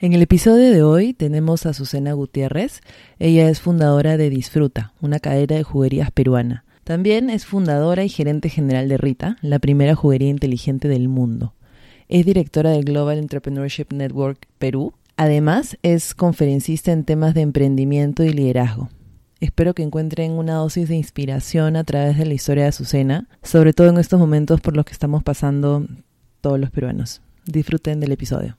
En el episodio de hoy tenemos a Susana Gutiérrez. Ella es fundadora de Disfruta, una cadena de juguerías peruana. También es fundadora y gerente general de Rita, la primera juguería inteligente del mundo. Es directora del Global Entrepreneurship Network Perú. Además, es conferencista en temas de emprendimiento y liderazgo. Espero que encuentren una dosis de inspiración a través de la historia de Azucena, sobre todo en estos momentos por los que estamos pasando todos los peruanos. Disfruten del episodio.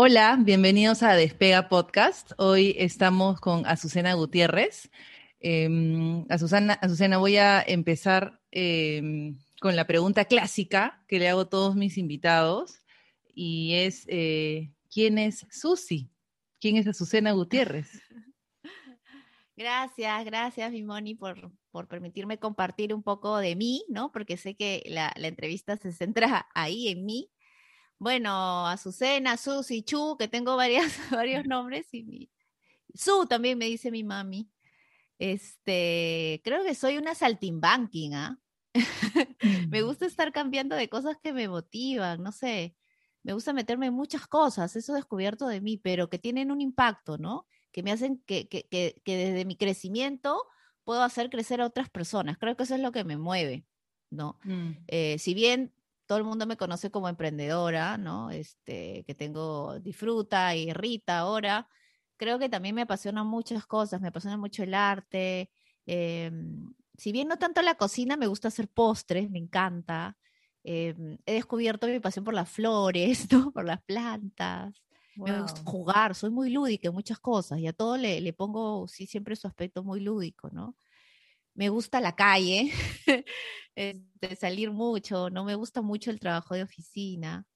Hola, bienvenidos a Despega Podcast. Hoy estamos con Azucena Gutiérrez. Eh, Azucena, voy a empezar em, con la pregunta clásica que le hago a todos mis invitados y es, eh, ¿quién es Susi? ¿Quién es Azucena Gutiérrez? Gracias, gracias, Mimoni, por, por permitirme compartir un poco de mí, ¿no? Porque sé que la, la entrevista se centra ahí en mí bueno, Azucena, Susi, Chu, que tengo varias, varios nombres, y mi, Su también me dice mi mami. Este, creo que soy una saltimbanking, ¿ah? me mm. gusta estar cambiando de cosas que me motivan, no sé, me gusta meterme en muchas cosas, eso descubierto de mí, pero que tienen un impacto, ¿no? Que me hacen que, que, que, que desde mi crecimiento puedo hacer crecer a otras personas. Creo que eso es lo que me mueve, ¿no? Mm. Eh, si bien todo el mundo me conoce como emprendedora, ¿no? Este, que tengo Disfruta y Rita ahora. Creo que también me apasionan muchas cosas, me apasiona mucho el arte. Em, si bien no tanto la cocina, me gusta hacer postres, me encanta. Em, he descubierto mi pasión por las flores, ¿no? Por las plantas. Me gusta jugar, soy muy lúdica en muchas cosas y a todo le, le pongo, sí, siempre su aspecto muy lúdico, ¿no? Me gusta la calle, este, salir mucho, no me gusta mucho el trabajo de oficina.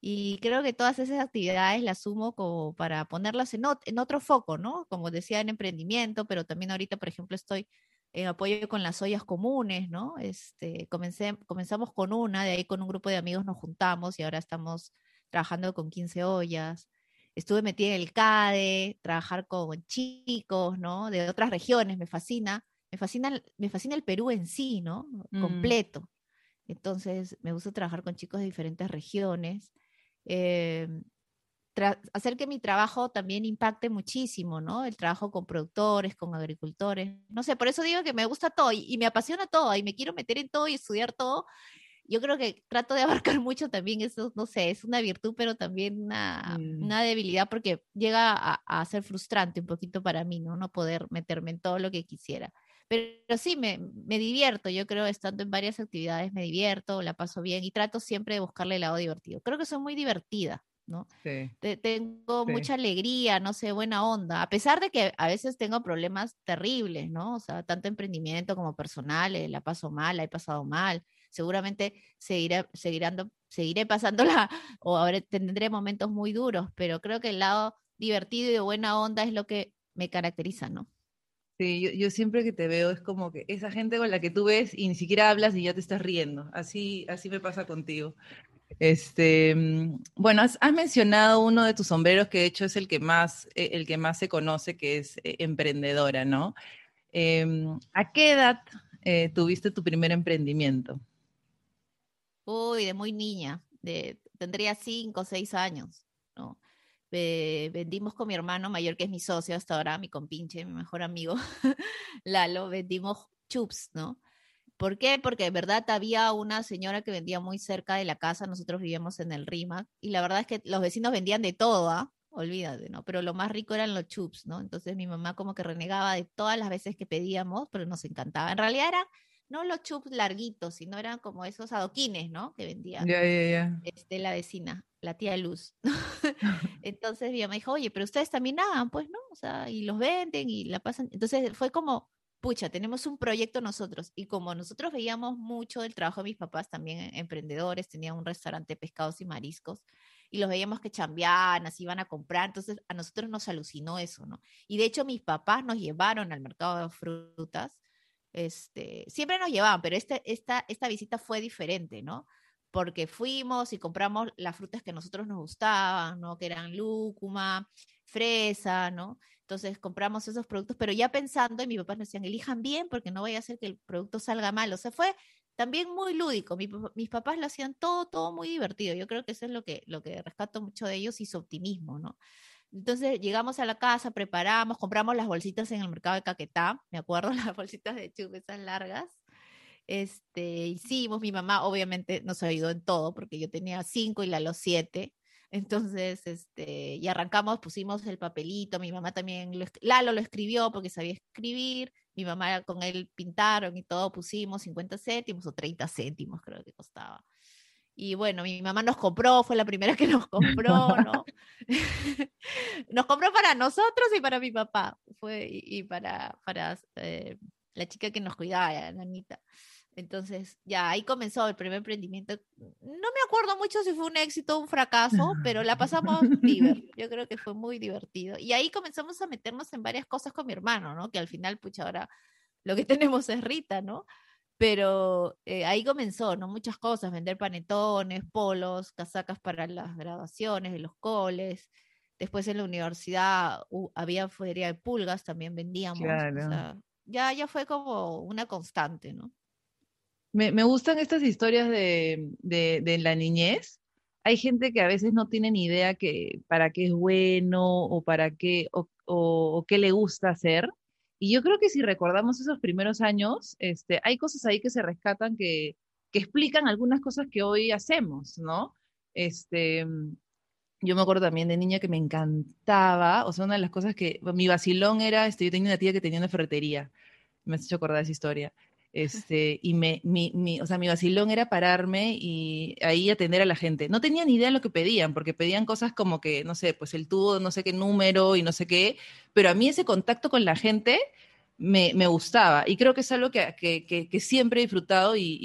Y creo que todas esas actividades las sumo como para ponerlas en, en otro foco, ¿no? Como decía, en emprendimiento, pero también ahorita, por ejemplo, estoy en apoyo con las ollas comunes, ¿no? Este, comencé, comenzamos con una, de ahí con un grupo de amigos nos juntamos y ahora estamos trabajando con 15 ollas. Estuve metida en el CADE, trabajar con chicos, ¿no? De otras regiones, me fascina me fascina, me fascina el Perú en sí, ¿no? Mm. Completo. Entonces, me gusta trabajar con chicos de diferentes regiones. Em, hacer que mi trabajo también impacte muchísimo, ¿no? El trabajo con productores, con agricultores. No sé, por eso digo que me gusta todo y, me apasiona todo y me quiero meter en todo y estudiar todo. Yo creo que trato de abarcar mucho también eso, no sé, es una virtud, pero también una, mm. una debilidad porque llega a, a, ser frustrante un poquito para mí, ¿no? No poder meterme en todo lo que quisiera. Pero sí, me, me, divierto, yo creo, estando en varias actividades, me divierto, la paso bien y trato siempre de buscarle el lado divertido. Creo que soy muy divertida, ¿no? Sí. tengo mucha alegría, no sé, buena onda, a pesar de que a veces tengo problemas terribles, ¿no? O sea, tanto emprendimiento como personal, la paso mal, la he pasado mal. Seguramente seguiré, seguirando, seguiré pasándola o ahora tendré momentos muy duros, pero creo que el lado divertido y de buena onda es lo que me caracteriza, ¿no? Sí, yo, siempre que te veo es como que esa gente con la que tú ves y ni siquiera hablas y ya te estás riendo. Así, así me pasa contigo. Este, mm, bueno, has, mencionado uno de tus sombreros que de hecho es el que más, eh, el que más se conoce, que es eh, emprendedora, ¿no? Em, ¿A qué edad eh, tuviste tu primer emprendimiento? Uy, de muy niña, de, tendría cinco o seis años, ¿no? Vendimos con mi hermano mayor, que es mi socio hasta ahora, mi compinche, mi mejor amigo, Lalo, vendimos chups, ¿no? ¿Por qué? Porque de verdad había una señora que vendía muy cerca de la casa, nosotros vivíamos en el RIMAC, y la verdad es que los vecinos vendían de todo, ¿ah? olvídate, ¿no? Pero lo más rico eran los chups, ¿no? Entonces mi mamá como que renegaba de todas las veces que pedíamos, pero nos encantaba. En realidad eran no los chups larguitos, sino eran como esos adoquines, ¿no? Que vendía este, la vecina, la tía Luz. Entonces mi mamá dijo, oye, pero ustedes también hagan, pues, ¿no? O sea, y los venden y la pasan. Entonces fue como, pucha, tenemos un proyecto nosotros. Y como nosotros veíamos mucho del trabajo de mis papás, también eh, emprendedores, tenían un restaurante de pescados y mariscos, y los veíamos que chambeaban, así iban a comprar, entonces a nosotros nos alucinó eso, ¿no? Y de hecho mis papás nos llevaron al mercado de frutas, este, siempre nos llevaban, pero este, esta, esta visita fue diferente, ¿no? Porque fuimos y compramos las frutas que a nosotros nos gustaban, ¿no? Que eran lúcuma, fresa, ¿no? Entonces compramos esos productos, pero ya pensando, y mis papás nos decían, elijan bien porque no vaya a ser que el producto salga mal. O sea, fue también muy lúdico. mis papás lo hacían todo, todo muy divertido. Yo creo que eso es lo que, lo que rescato mucho de ellos y su optimismo, ¿no? Entonces llegamos a la casa, preparamos, compramos las bolsitas en el mercado de Caquetá, me acuerdo, las bolsitas de chup esas largas. Este, hicimos, mi mamá obviamente nos ayudó en todo porque yo tenía cinco y la los siete. Entonces, este, y arrancamos, pusimos el papelito, mi mamá también, lo, Lalo lo escribió porque sabía escribir, mi mamá con él pintaron y todo, pusimos 50 céntimos o 30 céntimos creo que costaba. Y bueno, mi mamá nos compró, fue la primera que nos compró, ¿no? nos compró para nosotros y para mi papá, fue, y, para, para eh, la chica que nos cuidaba, la nanita. Entonces, ya ahí comenzó el primer emprendimiento. No me acuerdo mucho si fue un éxito o un fracaso, pero la pasamos divertido. Yo creo que fue muy divertido. Y ahí comenzamos a meternos en varias cosas con mi hermano, ¿no? Que al final, pucha, ahora lo que tenemos es Rita, ¿no? Pero eh, ahí comenzó, ¿no? Muchas cosas, vender panetones, polos, casacas para las graduaciones de los coles. Después en la universidad había feria de pulgas, también vendíamos. ya, ya fue como una constante, ¿no? Me, gustan estas historias de, de, la niñez. Hay gente que a veces no tiene ni idea que para qué es bueno o para qué o, o, qué le gusta hacer. Y yo creo que si recordamos esos primeros años, este, hay cosas ahí que se rescatan que, que explican algunas cosas que hoy hacemos, ¿no? Este, yo me acuerdo también de niña que me encantaba, o sea, una de las cosas que, mi vacilón era, este, yo tenía una tía que tenía una ferretería, me has hecho acordar esa historia, este, y me, mi, mi, o sea, mi vacilón era pararme y ahí atender a la gente. No tenía ni idea de lo que pedían, porque pedían cosas como que, no sé, pues el tubo, no sé qué número y no sé qué, pero a mí ese contacto con la gente me, me gustaba y creo que es algo que, que, que siempre he disfrutado y,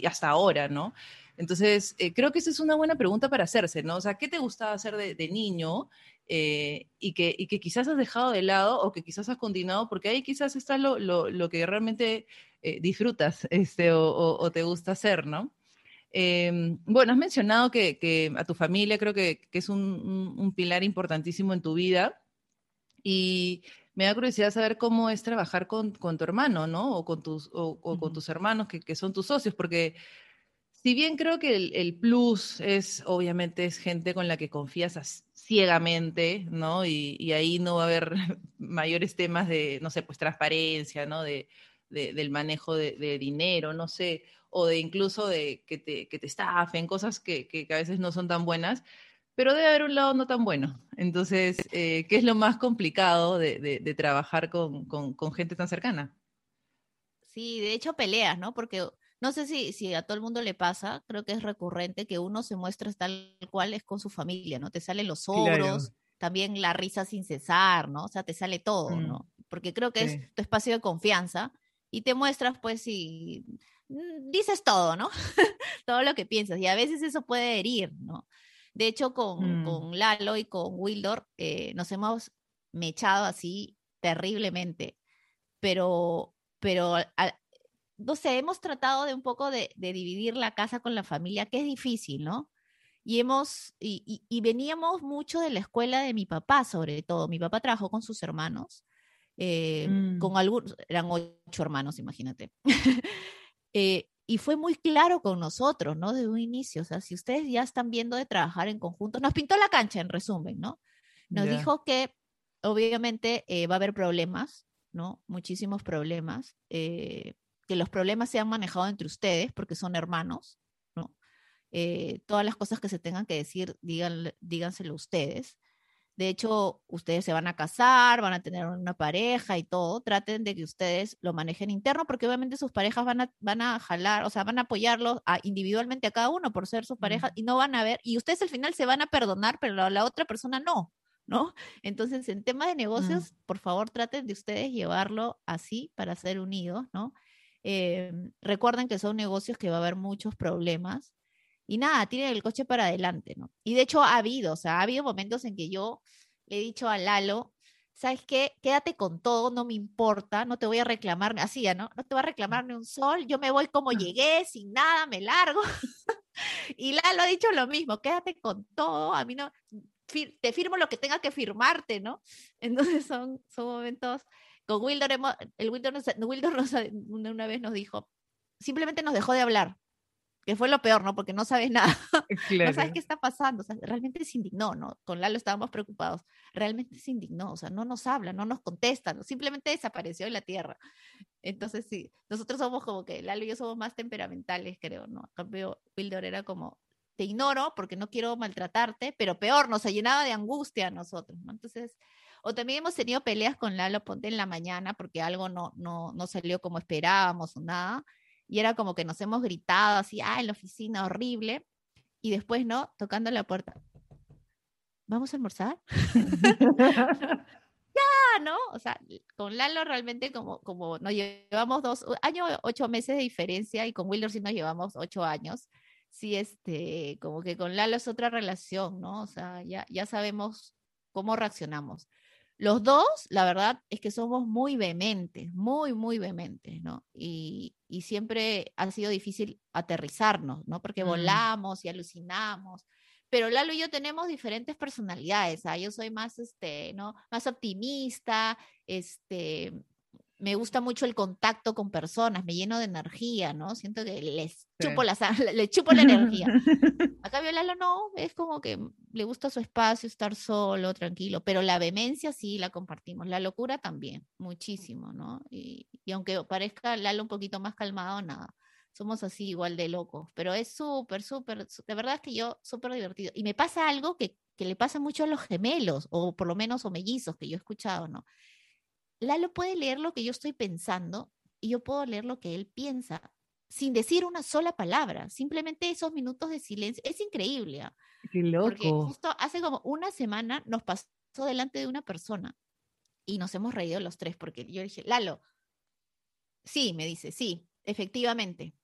y, hasta ahora, ¿no? Entonces, eh, creo que esa es una buena pregunta para hacerse, ¿no? O sea, ¿qué te gustaba hacer de, de niño eh, y, que, y, que, quizás has dejado de lado o que quizás has continuado? Porque ahí quizás está lo, lo, lo que realmente eh, disfrutas este, o, te gusta hacer, ¿no? Em, bueno, has mencionado que, a tu familia creo que, es un, pilar importantísimo en tu vida y me da curiosidad saber cómo es trabajar con, tu hermano, ¿no? O con tus, o, con tus hermanos que, son tus socios, porque si bien creo que el, plus es, obviamente, es gente con la que confías ciegamente, ¿no? Y, ahí no va a haber mayores temas de, no sé, pues transparencia, ¿no? De, del manejo de, dinero, no sé, o de incluso de que te, estafen, cosas que, que, a veces no son tan buenas, pero debe haber un lado no tan bueno. Entonces, eh, ¿qué es lo más complicado de, de, trabajar con, con, con, gente tan cercana? Sí, de hecho peleas, ¿no? Porque no sé si, si a todo el mundo le pasa, creo que es recurrente que uno se muestra tal cual es con su familia, ¿no? Te salen los ogros, también la risa sin cesar, ¿no? O sea, te sale todo, mm. ¿no? Porque creo que es tu espacio de confianza y te muestras pues y mm, dices todo, ¿no? todo lo que piensas y a veces eso puede herir, ¿no? De hecho, con, mm. con Lalo y con Wildor eh, nos hemos mechado así terriblemente, pero, pero no sé, hemos tratado de un poco de, de, dividir la casa con la familia, que es difícil, ¿no? Y hemos, y, y, veníamos mucho de la escuela de mi papá, sobre todo. Mi papá trabajó con sus hermanos eh, mm. con algunos, eran ocho hermanos, imagínate. Eh, y fue muy claro con nosotros, ¿no? De un inicio, o sea, si ustedes ya están viendo de trabajar en conjunto, nos pintó la cancha en resumen, ¿no? Nos dijo que obviamente eh, va a haber problemas, ¿no? Muchísimos problemas, que los problemas se han manejado entre ustedes porque son hermanos, ¿no? todas las cosas que se tengan que decir, díganselo ustedes De hecho, ustedes se van a casar, van a tener una pareja y todo. Traten de que ustedes lo manejen interno, porque obviamente sus parejas van a, van a jalar, o sea, van a apoyarlos individualmente a cada uno por ser sus parejas y no van a ver, y ustedes al final se van a perdonar, pero la, otra persona no, ¿no? Entonces, en tema de mm. negocios, por favor, traten de ustedes llevarlo así para ser unidos, ¿no? Em, recuerden que son negocios que va a haber muchos problemas y nada, tienen el coche para adelante, ¿no? Y de hecho ha habido, o sea, ha habido momentos en que yo le he dicho a Lalo, ¿sabes qué? Quédate con todo, no me importa, no te voy a reclamar, así ya, ¿no? No te va a reclamar ni un sol, yo me voy como ah. llegué, sin nada, me largo. y Lalo ha dicho lo mismo, quédate con todo, a mí no, te firmo lo que tenga que firmarte, ¿no? Entonces son, son momentos, con Wildor, el Wildor, nos, Wildor una vez nos dijo, simplemente nos dejó de hablar, que fue lo peor, ¿no? Porque no sabes nada, no sabes qué está pasando, o sea, realmente se indignó, ¿no? Con Lalo estábamos preocupados, realmente se indignó, o sea, no nos habla, no nos contesta, simplemente desapareció de la tierra. Entonces, sí, nosotros somos como que Lalo y yo somos más temperamentales, creo, ¿no? En cambio, Wildor era como, te ignoro porque no quiero maltratarte, pero peor, nos llenaba de angustia a nosotros, ¿no? Entonces, o también hemos tenido peleas con Lalo Ponte en la mañana porque algo no, no, no salió como esperábamos o nada y era como que nos hemos gritado así, ah, en la oficina, horrible, y después, ¿no? Tocando la puerta. ¿Vamos a almorzar? ya, ¿no? O sea, con Lalo realmente como, como nos llevamos dos años, ocho meses de diferencia y con Wilder sí nos llevamos ocho años. Sí, este, como que con Lalo es otra relación, ¿no? O sea, ya, ya sabemos cómo reaccionamos. Los dos, la verdad, es que somos muy vehementes, muy, muy vehementes, ¿no? Y, siempre ha sido difícil aterrizarnos, ¿no? Porque mm. volamos y alucinamos. Pero Lalo y yo tenemos diferentes personalidades. ¿ah? Yo soy más, este, ¿no? Más optimista, este, me gusta mucho el contacto con personas, me lleno de energía, ¿no? Siento que les chupo, la, le chupo la energía. Acá Lalo no, es como que le gusta su espacio, estar solo, tranquilo, pero la vehemencia sí la compartimos, la locura también, muchísimo, ¿no? Y, aunque parezca Lalo un poquito más calmado, nada, somos así igual de locos, pero es súper, súper, de verdad es que yo súper divertido. Y me pasa algo que, que le pasa mucho a los gemelos, o por lo menos o mellizos que yo he escuchado, ¿no? Lalo puede leer lo que yo estoy pensando y yo puedo leer lo que él piensa sin decir una sola palabra, simplemente esos minutos de silencio. Es increíble. ¿ah? Qué loco. Porque justo hace como una semana nos pasó delante de una persona y nos hemos reído los tres porque yo dije, Lalo, sí, me dice, sí, efectivamente.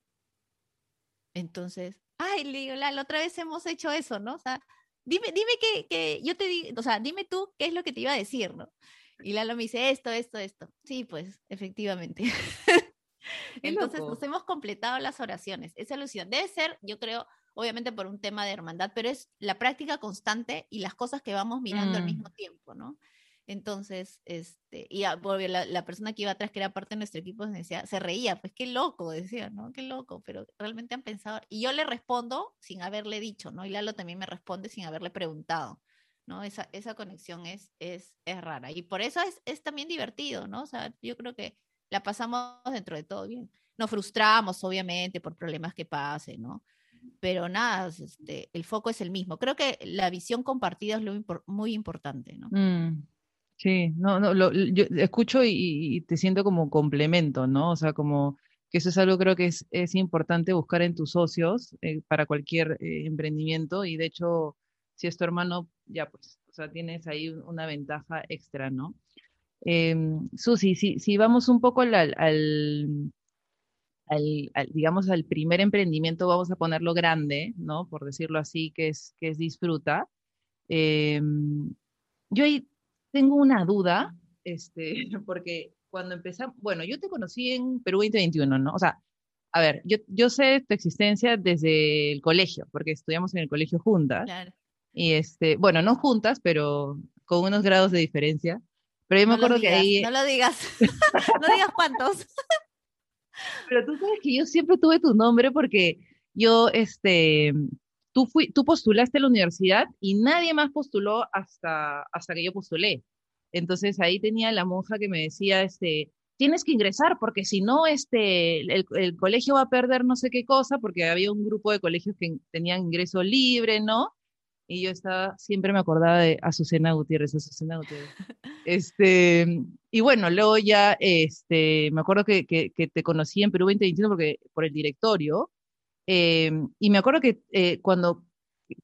Entonces, ay, le digo, Lalo, otra vez hemos hecho eso, ¿no? O sea, dime, dime que, que yo te digo, o sea, dime tú qué es lo que te iba a decir, ¿no? Y Lalo me dice esto, esto, esto. Sí, pues, efectivamente. Entonces nos hemos completado las oraciones. Esa alusión debe ser, yo creo, obviamente por un tema de hermandad, pero es la práctica constante y las cosas que vamos mirando al mm. mismo tiempo, ¿no? Entonces, este, y la, la, persona que iba atrás, que era parte de nuestro equipo, decía, se reía, pues qué loco, decía, ¿no? Qué loco, pero realmente han pensado. Y yo le respondo sin haberle dicho, ¿no? Y Lalo también me responde sin haberle preguntado. ¿No? Esa, esa conexión es, es, es rara. Y por eso es, es también divertido, ¿no? O sea, yo creo que la pasamos dentro de todo bien. Nos frustramos, obviamente, por problemas que pasen, ¿no? Pero nada, este, el foco es el mismo. Creo que la visión compartida es lo muy importante, ¿no? Mm, sí, no, no, lo, yo escucho y, te siento como complemento, ¿no? O sea, como que eso es algo creo que es, es importante buscar en tus socios eh, para cualquier eh, emprendimiento y de hecho si es tu hermano, ya pues, o sea, tienes ahí una ventaja extra, ¿no? Eh, Susi, si, si, vamos un poco al, al, digamos, al primer emprendimiento, vamos a ponerlo grande, ¿no? Por decirlo así, que es, que es disfruta. Em, yo ahí tengo una duda, este, porque cuando empezamos, bueno, yo te conocí en Perú 2021, ¿no? O sea, a ver, yo, yo sé tu existencia desde el colegio, porque estudiamos en el colegio juntas. Claro. Y este, bueno, no juntas, pero con unos grados de diferencia. Pero yo me acuerdo que ahí. No lo digas. no digas cuántos. pero tú sabes que yo siempre tuve tu nombre porque yo, este, tú, fui, tú postulaste a la universidad y nadie más postuló hasta, hasta que yo postulé. Entonces ahí tenía la monja que me decía, este, tienes que ingresar porque si no, este, el, el, colegio va a perder no sé qué cosa, porque había un grupo de colegios que tenían ingreso libre, ¿no? Y yo estaba, siempre me acordaba de Azucena Gutiérrez, Azucena Gutiérrez. Este, y bueno, luego ya, este, me acuerdo que, que, te conocí en Perú 2021 porque, por el directorio, eh, y me acuerdo que eh, cuando,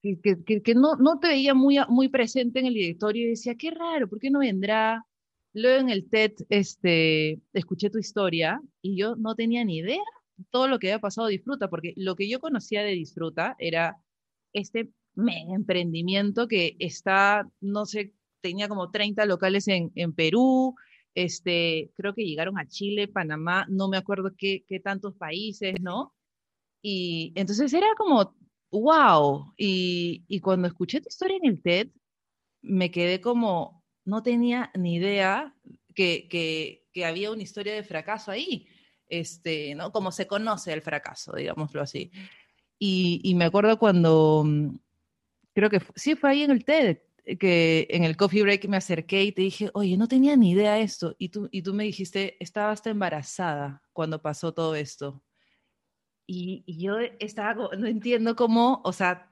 que, que, no, no te veía muy, muy presente en el directorio y decía, qué raro, ¿por qué no vendrá? Luego en el TED, este, escuché tu historia y yo no tenía ni idea todo lo que había pasado Disfruta, porque lo que yo conocía de Disfruta era este emprendimiento que está, no sé, tenía como 30 locales en, en Perú, este, creo que llegaron a Chile, Panamá, no me acuerdo qué, qué tantos países, ¿no? Y entonces era como, wow, y, y cuando escuché tu historia en el TED, me quedé como, no tenía ni idea que, que, que había una historia de fracaso ahí, este, ¿no? Como se conoce el fracaso, digámoslo así. Y, y me acuerdo cuando creo que sí fue ahí en el TED, que en el coffee break me acerqué y te dije, oye, no tenía ni idea de esto. Y tú, y tú me dijiste, estaba hasta embarazada cuando pasó todo esto. Y, y yo estaba, no entiendo cómo, o sea,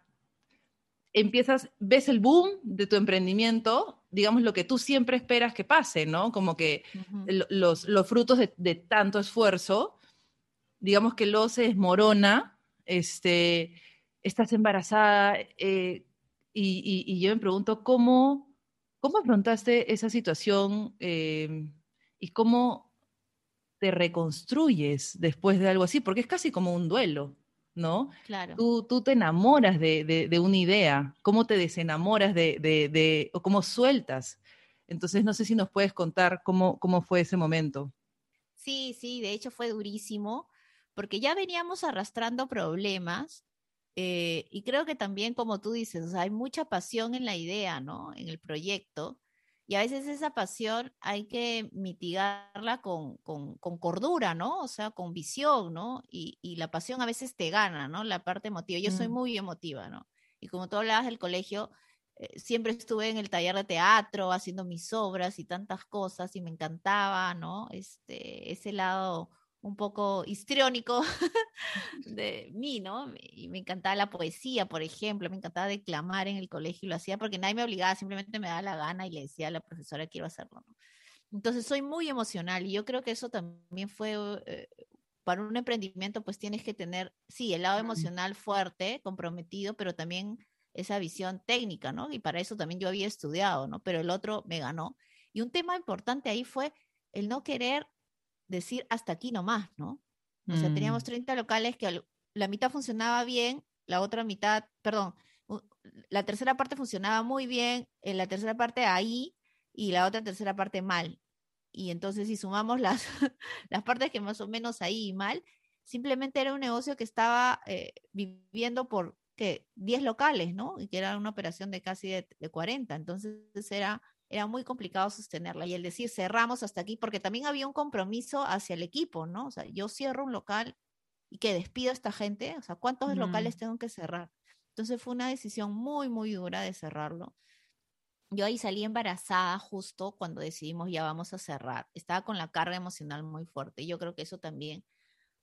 empiezas, ves el boom de tu emprendimiento, digamos lo que tú siempre esperas que pase, ¿no? Como que los, los, frutos de, de, tanto esfuerzo, digamos que lo se desmorona, este, estás embarazada, eh, y, yo me pregunto cómo, cómo afrontaste esa situación eh, y cómo te reconstruyes después de algo así, porque es casi como un duelo, ¿no? Claro. Tú, tú te enamoras de, de, una idea, cómo te desenamoras de, de, o cómo sueltas. Entonces, no sé si nos puedes contar cómo, cómo fue ese momento. Sí, sí, de hecho fue durísimo, porque ya veníamos arrastrando problemas eh, y creo que también, como tú dices, hay mucha pasión en la idea, ¿no? En el proyecto. Y a veces esa pasión hay que mitigarla con, con, cordura, ¿no? O sea, con visión, ¿no? Y, y, la pasión a veces te gana, ¿no? La parte emotiva. Yo soy mm. muy emotiva, ¿no? Y como tú hablabas del colegio, eh, siempre estuve en el taller de teatro haciendo mis obras y tantas cosas y me encantaba, ¿no? Este, ese lado un poco histriónico de mí, ¿no? Y me encantaba la poesía, por ejemplo, me encantaba declamar en el colegio y lo hacía porque nadie me obligaba, simplemente me daba la gana y le decía a la profesora quiero hacerlo, ¿no? Entonces soy muy emocional y yo creo que eso también fue, eh, para un emprendimiento pues tienes que tener, sí, el lado emocional fuerte, comprometido, pero también esa visión técnica, ¿no? Y para eso también yo había estudiado, ¿no? Pero el otro me ganó. Y un tema importante ahí fue el no querer decir hasta aquí nomás, ¿no? O sea, teníamos 30 mm. locales que la mitad funcionaba bien, la otra mitad, perdón, la tercera parte funcionaba muy bien, en la tercera parte ahí y la otra tercera parte mal. Y entonces si sumamos las, las partes que más o menos ahí y mal, simplemente era un negocio que estaba eh, viviendo por ¿qué? 10 locales, ¿no? Y que era una operación de casi de, de 40. Entonces era era muy complicado sostenerla. Y el decir cerramos hasta aquí, porque también había un compromiso hacia el equipo, ¿no? O sea, yo cierro un local y que despido a esta gente, o sea, ¿cuántos locales tengo que cerrar? Entonces fue una decisión muy, muy dura de cerrarlo. Yo ahí salí embarazada justo cuando decidimos ya vamos a cerrar. Estaba con la carga emocional muy fuerte. Yo creo que eso también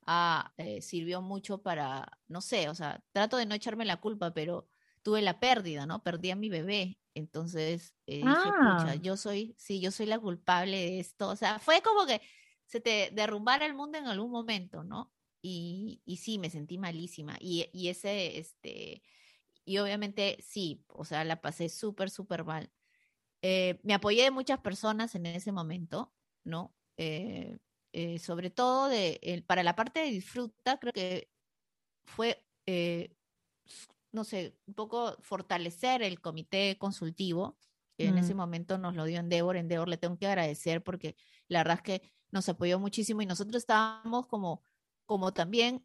ah, eh, sirvió mucho para, no sé, o sea, trato de no echarme la culpa, pero tuve la pérdida, ¿no? Perdí a mi bebé entonces eh, dije, pucha, ah. yo soy, sí, yo soy la culpable de esto. O sea, fue como que se te derrumbara el mundo en algún momento, ¿no? Y, y sí, me sentí malísima. Y, y ese, este, y obviamente sí, o sea, la pasé súper, súper mal. Eh, me apoyé de muchas personas en ese momento, ¿no? Eh, sobre todo de, para la parte de disfruta, creo que fue no sé, un poco fortalecer el comité consultivo, que en ese mm. momento nos lo dio Endeavor. Endeavor le tengo que agradecer porque la verdad es que nos apoyó muchísimo y nosotros estábamos como, como también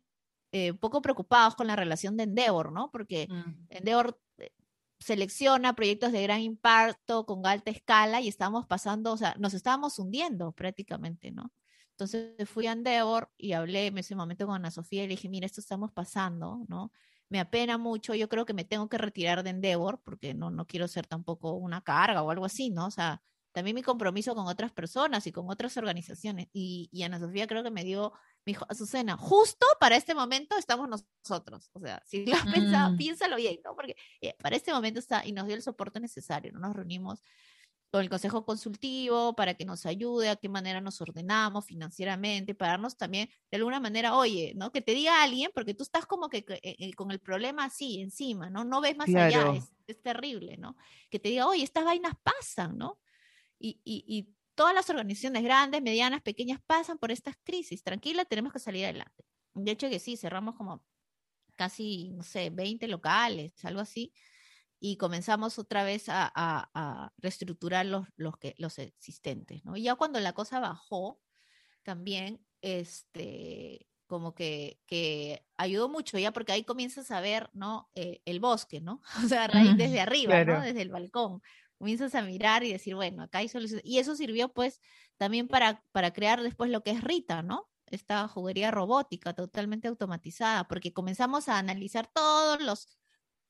eh, un poco preocupados con la relación de Endeavor, ¿no? Porque mm. Endeavor eh, selecciona proyectos de gran impacto con alta escala y estábamos pasando, o sea, nos estábamos hundiendo prácticamente, ¿no? Entonces fui a Endeavor y hablé en ese momento con Ana Sofía y le dije, mira, esto estamos pasando, ¿no? Me apena mucho, yo creo que me tengo que retirar de Endeavor porque no, no quiero ser tampoco una carga o algo así, ¿no? O sea, también mi compromiso con otras personas y con otras organizaciones. Y, y Ana Sofía creo que me dio, me dijo, Azucena, justo para este momento estamos nosotros. O sea, si lo has pensado, mm. piénsalo bien, ¿no? Porque eh, para este momento está, y nos dio el soporte necesario, ¿no? Nos reunimos con el consejo consultivo para que nos ayude a qué manera nos ordenamos financieramente, para darnos también de alguna manera, oye, ¿no? Que te diga alguien, porque tú estás como que eh, con el problema así encima, ¿no? No ves más allá, es, es, terrible, ¿no? Que te diga, oye, estas vainas pasan, ¿no? Y, y, y todas las organizaciones grandes, medianas, pequeñas pasan por estas crisis. Tranquila, tenemos que salir adelante. De hecho que sí, cerramos como casi, no sé, 20 locales, algo así y comenzamos otra vez a, reestructurar los, los, que, los existentes, ¿no? Y ya cuando la cosa bajó, también, este, como que, que ayudó mucho, ya porque ahí comienzas a ver, ¿no? Eh, el bosque, ¿no? O sea, raíz desde arriba, ¿no? Desde el balcón. Comienzas a mirar y decir, bueno, acá hay soluciones. Y eso sirvió, pues, también para, para crear después lo que es Rita, ¿no? Esta juguería robótica totalmente automatizada, porque comenzamos a analizar todos los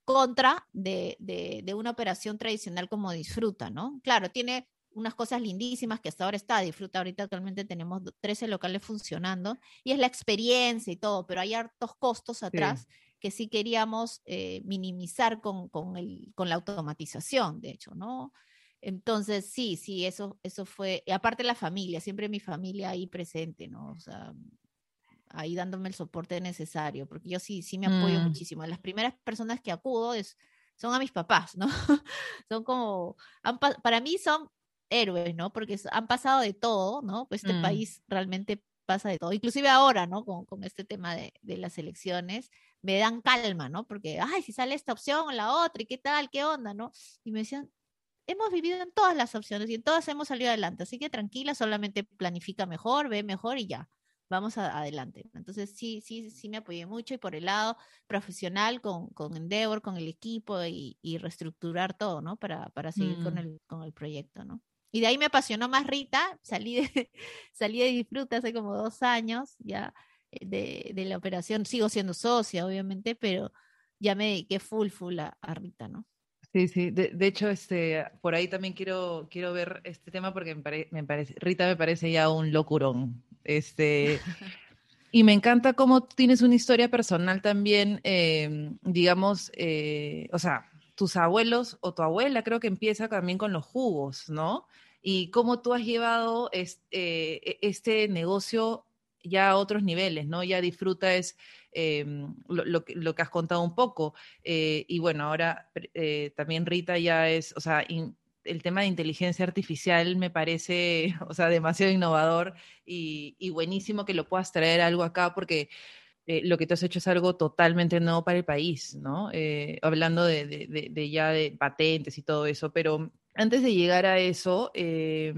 contra de, de, una operación tradicional como Disfruta, ¿no? Claro, tiene unas cosas lindísimas que hasta ahora está, Disfruta ahorita actualmente tenemos 13 locales funcionando y es la experiencia y todo, pero hay hartos costos atrás que sí queríamos eh, minimizar con, con, el, con la automatización, de hecho, ¿no? Entonces, sí, sí, eso, eso fue, y aparte la familia, siempre mi familia ahí presente, ¿no? O sea, ahí dándome el soporte necesario, porque yo sí, sí me apoyo mm. muchísimo. Las primeras personas que acudo es, son a mis papás, ¿no? son como, para mí son héroes, ¿no? Porque han pasado de todo, ¿no? Pues este mm. país realmente pasa de todo, inclusive ahora, ¿no? Con, con este tema de, de, las elecciones, me dan calma, ¿no? Porque, ay, si sale esta opción o la otra, ¿y qué tal? ¿Qué onda? ¿No? Y me decían, hemos vivido en todas las opciones y en todas hemos salido adelante, así que tranquila, solamente planifica mejor, ve mejor y ya vamos adelante. Entonces sí, sí, sí me apoyé mucho y por el lado profesional con, con Endeavor, con el equipo y, y reestructurar todo, ¿no? Para, para seguir con, mm. el, con el proyecto, ¿no? Y de ahí me apasionó más Rita, salí de, salí de Disfruta hace como dos años ya eh, de, de, la operación, sigo siendo socia, obviamente, pero ya me dediqué full, full a, Rita, ¿no? Sí, sí, de, de, hecho, este, por ahí también quiero, quiero ver este tema porque me, me parece, Rita me parece ya un locurón, este, y me encanta cómo tienes una historia personal también, em, digamos, eh, o sea, tus abuelos o tu abuela creo que empieza también con los jugos, ¿no? Y cómo tú has llevado este, este negocio ya a otros niveles, ¿no? Ya disfruta es em, lo, que has contado un poco. Eh, y bueno, ahora eh, también Rita ya es, o sea, el tema de inteligencia artificial me parece, o sea, demasiado innovador y, buenísimo que lo puedas traer algo acá porque eh, lo que tú has hecho es algo totalmente nuevo para el país, ¿no? Eh, hablando de, ya de patentes y todo eso, pero antes de llegar a eso, eh,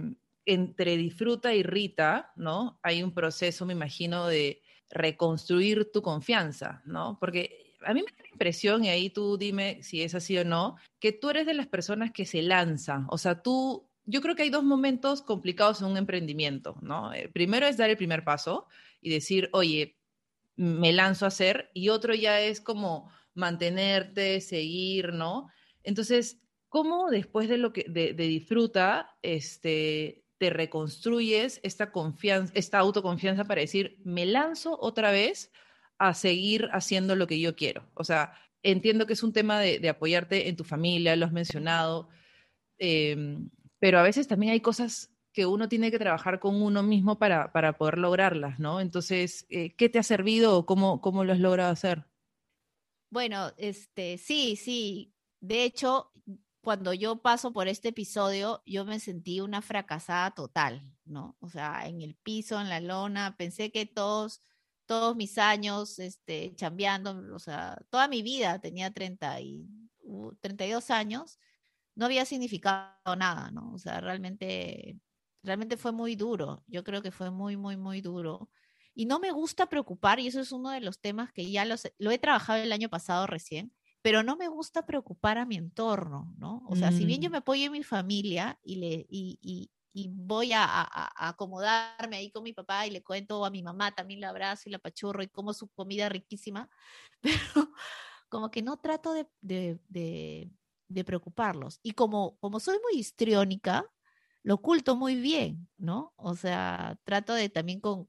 entre Disfruta y Rita, ¿no? Hay un proceso, me imagino, de reconstruir tu confianza, ¿no? Porque a mí me da la impresión, y ahí tú dime si es así o no, que tú eres de las personas que se lanza. O sea, tú, yo creo que hay dos momentos complicados en un emprendimiento, ¿no? El eh, primero es dar el primer paso y decir, oye, me lanzo a hacer, y otro ya es como mantenerte, seguir, ¿no? Entonces, ¿cómo después de lo que de, disfruta, este, te reconstruyes esta confianza, esta autoconfianza para decir, me lanzo otra vez? a seguir haciendo lo que yo quiero. O sea, entiendo que es un tema de, apoyarte en tu familia, lo has mencionado, em, pero a veces también hay cosas que uno tiene que trabajar con uno mismo para, para poder lograrlas, ¿no? Entonces, eh, ¿qué te ha servido o cómo, cómo lo has logrado hacer? Bueno, este, sí, sí. De hecho, cuando yo paso por este episodio, yo me sentí una fracasada total, ¿no? O sea, en el piso, en la lona, pensé que todos todos mis años este, chambeando, o sea, toda mi vida, tenía 30 y, 32 años, no había significado nada, ¿no? O sea, realmente, realmente fue muy duro. Yo creo que fue muy, muy, muy duro. Y no me gusta preocupar, y eso es uno de los temas que ya los, lo he trabajado el año pasado recién, pero no me gusta preocupar a mi entorno, ¿no? O sea, si bien yo mm. me apoyo en mi familia y, le, y, y voy a, acomodarme ahí con mi papá y le cuento a mi mamá, también la abrazo y la pachurro y como su comida riquísima, pero como que no trato de, de, de, preocuparlos. Y como, como soy muy histriónica, lo oculto muy bien, ¿no? O sea, trato de también con,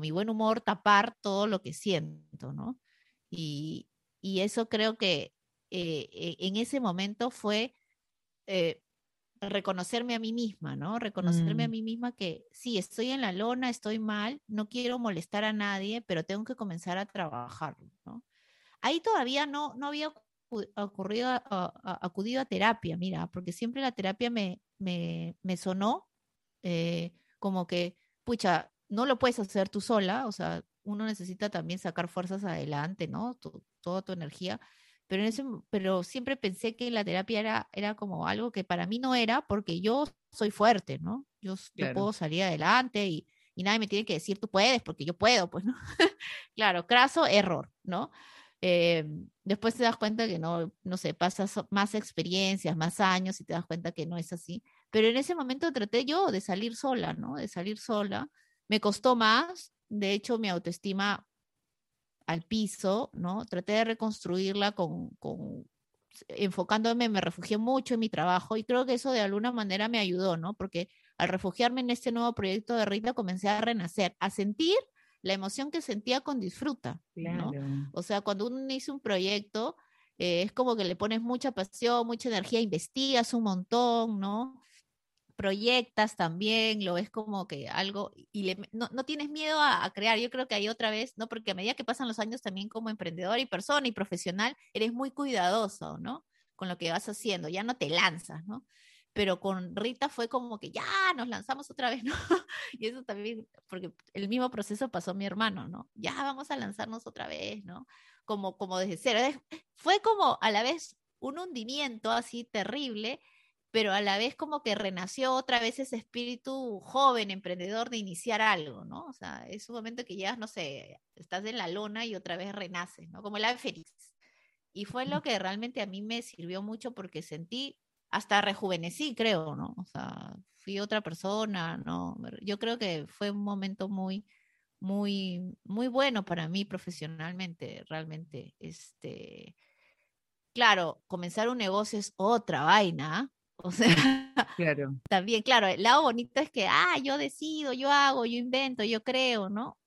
mi buen humor tapar todo lo que siento, ¿no? Y, eso creo que eh, e, en ese momento fue eh, reconocerme a mí misma, ¿no? Reconocerme a mm. mí misma que sí, estoy en la lona, estoy mal, no quiero molestar a nadie, pero tengo que comenzar a trabajar, ¿no? Ahí todavía no, no había ocurrido, acudido a terapia, mira, porque siempre la terapia me, me, me sonó eh, como que, pucha, no lo puedes hacer tú sola, o sea, uno necesita también sacar fuerzas adelante, ¿no? toda tu energía. Pero, en ese, pero siempre pensé que la terapia era, era como algo que para mí no era porque yo soy fuerte, ¿no? Yo, yo puedo salir adelante y, y nadie me tiene que decir tú puedes porque yo puedo, pues, ¿no? claro, craso error, ¿no? Eh, después te das cuenta que no, no sé, pasas más experiencias, más años y te das cuenta que no es así. Pero en ese momento traté yo de salir sola, ¿no? De salir sola. Me costó más, de hecho mi autoestima al piso, ¿no? Traté de reconstruirla con, con enfocándome, me refugié mucho en mi trabajo y creo que eso de alguna manera me ayudó, ¿no? Porque al refugiarme en este nuevo proyecto de Rita comencé a renacer, a sentir la emoción que sentía con disfruta, ¿no? O sea, cuando uno inicia un proyecto, eh, es como que le pones mucha pasión, mucha energía, investigas un montón, ¿no? Proyectas también, lo ves como que algo, y no, tienes miedo a, crear. Yo creo que ahí otra vez, ¿no? Porque a medida que pasan los años también como emprendedor y persona y profesional, eres muy cuidadoso, ¿no? Con lo que vas haciendo, ya no te lanzas, ¿no? pero con Rita fue como que ya nos lanzamos otra vez, ¿no? Y eso también, porque el mismo proceso pasó a mi hermano, ¿no? Ya vamos a lanzarnos otra vez, ¿no? Como, como desde cero. Fue como a la vez un hundimiento así terrible, pero a la vez como que renació otra vez ese espíritu joven, emprendedor de iniciar algo, ¿no? O sea, es un momento que ya, no sé, estás en la lona y otra vez renaces, ¿no? Como el ave feliz. Y fue lo que realmente a mí me sirvió mucho porque sentí hasta rejuvenecí, creo, ¿no? O sea, fui otra persona, ¿no? Yo creo que fue un momento muy, muy, muy bueno para mí profesionalmente, realmente. Este, claro, comenzar un negocio es otra vaina, o sea, claro. también, claro, el lado bonito es que, ah, yo decido, yo hago, yo invento, yo creo, ¿no?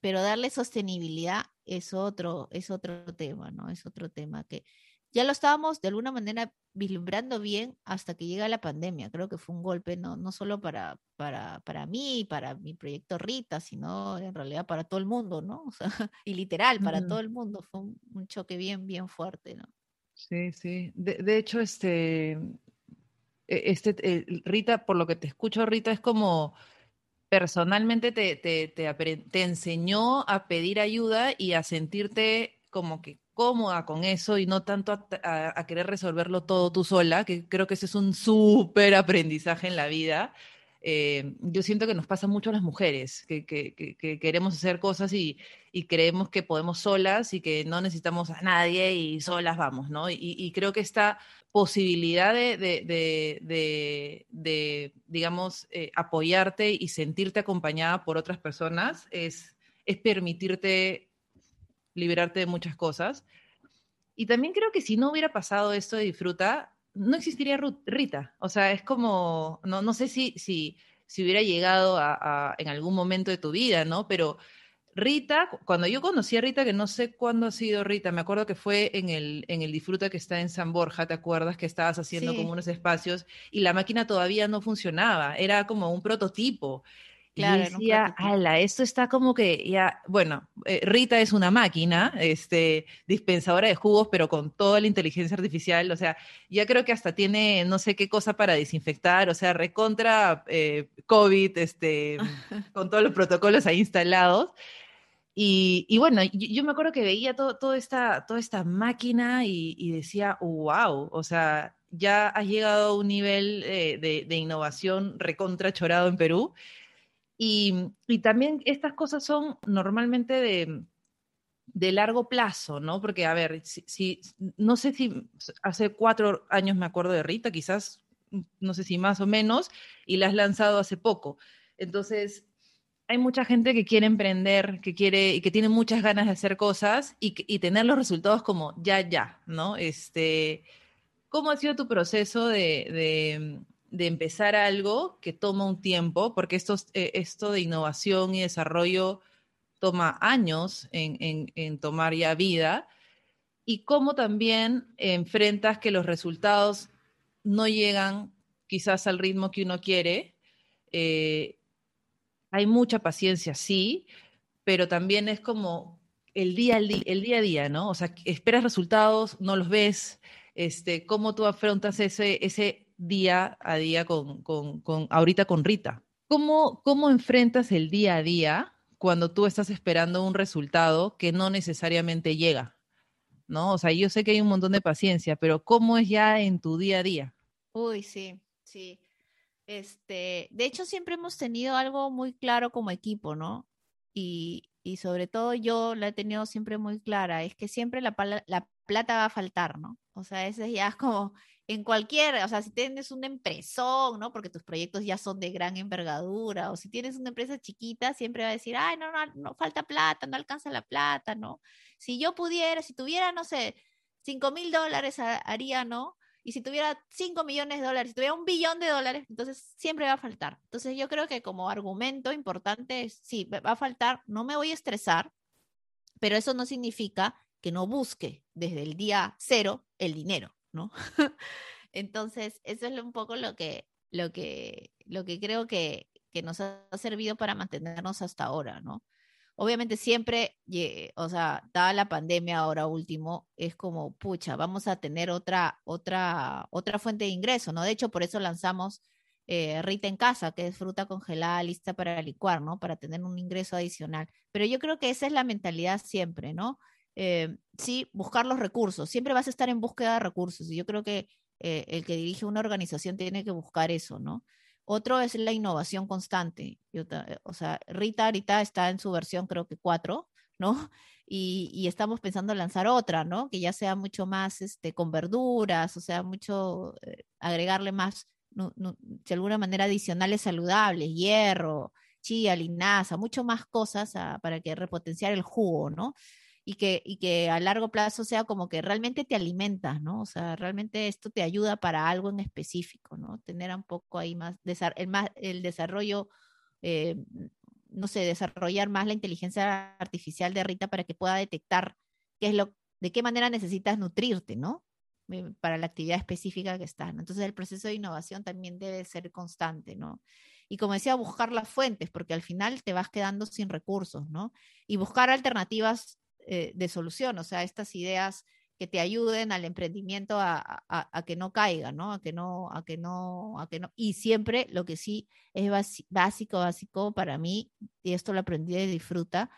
Pero darle sostenibilidad es otro, es otro tema, ¿no? Es otro tema que, ya lo estábamos de alguna manera vislumbrando bien hasta que llega la pandemia. Creo que fue un golpe no, no solo para, para, para mí, para mi proyecto Rita, sino en realidad para todo el mundo, ¿no? O sea, y literal, para todo el mundo. Fue un, choque bien, bien fuerte, ¿no? Sí, sí. De, hecho, este, e, este Rita, por lo que te escucho, Rita, es como personalmente te, te, te, te enseñó a pedir ayuda y a sentirte como que cómoda con eso y no tanto a, querer resolverlo todo tú sola, que creo que ese es un súper aprendizaje en la vida. Eh, yo siento que nos pasa mucho a las mujeres, que, queremos hacer cosas y, creemos que podemos solas y que no necesitamos a nadie y solas vamos, ¿no? Y, creo que esta posibilidad de, de, digamos, eh, apoyarte y sentirte acompañada por otras personas es, es permitirte liberarte de muchas cosas. Y también creo que si no hubiera pasado esto de disfruta, no existiría Rita. O sea, es como, no, no sé si, si, si hubiera llegado a, en algún momento de tu vida, ¿no? Pero Rita, cuando yo conocí a Rita, que no sé cuándo ha sido Rita, me acuerdo que fue en el, en el Disfruta que está en San Borja, ¿te acuerdas? Que estabas haciendo como unos espacios y la máquina todavía no funcionaba, era como un prototipo. Claro, y decía, ala, esto está como que ya, bueno, eh, Rita es una máquina, este, dispensadora de jugos, pero con toda la inteligencia artificial, o sea, ya creo que hasta tiene no sé qué cosa para desinfectar, o sea, recontra eh, COVID, este, con todos los protocolos ahí instalados. Y, y bueno, yo, me acuerdo que veía todo, todo esta, toda esta máquina y, decía, wow, o sea, ya has llegado a un nivel eh, de, de innovación recontra chorado en Perú y, también estas cosas son normalmente de, de, largo plazo, ¿no? Porque, a ver, si, no sé si hace cuatro años me acuerdo de Rita, quizás, no sé si más o menos, y la has lanzado hace poco. Entonces, hay mucha gente que quiere emprender, que quiere y que tiene muchas ganas de hacer cosas y, tener los resultados como ya, ya, ¿no? Este, ¿Cómo ha sido tu proceso de, de empezar algo que toma un tiempo, porque esto, eh, esto de innovación y desarrollo toma años en, en, tomar ya vida, y cómo también enfrentas que los resultados no llegan quizás al ritmo que uno quiere. Eh, hay mucha paciencia, sí, pero también es como el día, el día a día, ¿no? O sea, esperas resultados, no los ves, este, cómo tú afrontas ese, ese día a día con, con, con ahorita con Rita. ¿Cómo, ¿Cómo enfrentas el día a día cuando tú estás esperando un resultado que no necesariamente llega? ¿No? O sea, yo sé que hay un montón de paciencia, pero ¿cómo es ya en tu día a día? Uy, sí, sí. Este, de hecho, siempre hemos tenido algo muy claro como equipo, ¿no? Y, y sobre todo yo la he tenido siempre muy clara, es que siempre la, la plata va a faltar, ¿no? O sea, ese ya es como en cualquier, o sea, si tienes una empresón, ¿no? Porque tus proyectos ya son de gran envergadura, o si tienes una empresa chiquita, siempre va a decir, ay, no, no, no falta plata, no alcanza la plata, ¿no? Si yo pudiera, si tuviera, no sé, 5 mil dólares haría, ¿no? Y si tuviera 5 millones de dólares, si tuviera un billón de dólares, entonces siempre va a faltar. Entonces yo creo que como argumento importante es, sí, va a faltar, no me voy a estresar, pero eso no significa que no busque desde el día cero el dinero, ¿no? Entonces, eso es un poco lo que, lo que, lo que creo que, que nos ha servido para mantenernos hasta ahora, ¿no? Obviamente siempre, o sea, dada la pandemia ahora último, es como, pucha, vamos a tener otra, otra, otra fuente de ingreso, ¿no? De hecho, por eso lanzamos eh, Rita en casa, que es fruta congelada lista para licuar, ¿no? Para tener un ingreso adicional. Pero yo creo que esa es la mentalidad siempre, ¿no? Eh, sí, buscar los recursos. Siempre vas a estar en búsqueda de recursos. Y yo creo que eh, el que dirige una organización tiene que buscar eso, ¿no? Otro es la innovación constante. o sea, Rita ahorita está en su versión, creo que cuatro, ¿no? Y, estamos pensando lanzar otra, ¿no? Que ya sea mucho más este, con verduras, o sea, mucho, eh, agregarle más, de alguna manera, adicionales saludables, hierro, chía, linaza, mucho más cosas para que repotenciar el jugo, ¿no? Y que, y que a largo plazo sea como que realmente te alimentas, ¿no? O sea, realmente esto te ayuda para algo en específico, ¿no? Tener un poco ahí más, el, más, el desarrollo, eh, no sé, desarrollar más la inteligencia artificial de Rita para que pueda detectar qué es lo, de qué manera necesitas nutrirte, ¿no? Eh, para la actividad específica que estás. ¿no? Entonces el proceso de innovación también debe ser constante, ¿no? Y como decía, buscar las fuentes, porque al final te vas quedando sin recursos, ¿no? Y buscar alternativas eh, de solución, o sea, estas ideas que te ayuden al emprendimiento a, que no caiga, ¿no? A que no, a que no, a que no. Y siempre lo que sí es básico, básico para mí, y esto lo aprendí de disfruta,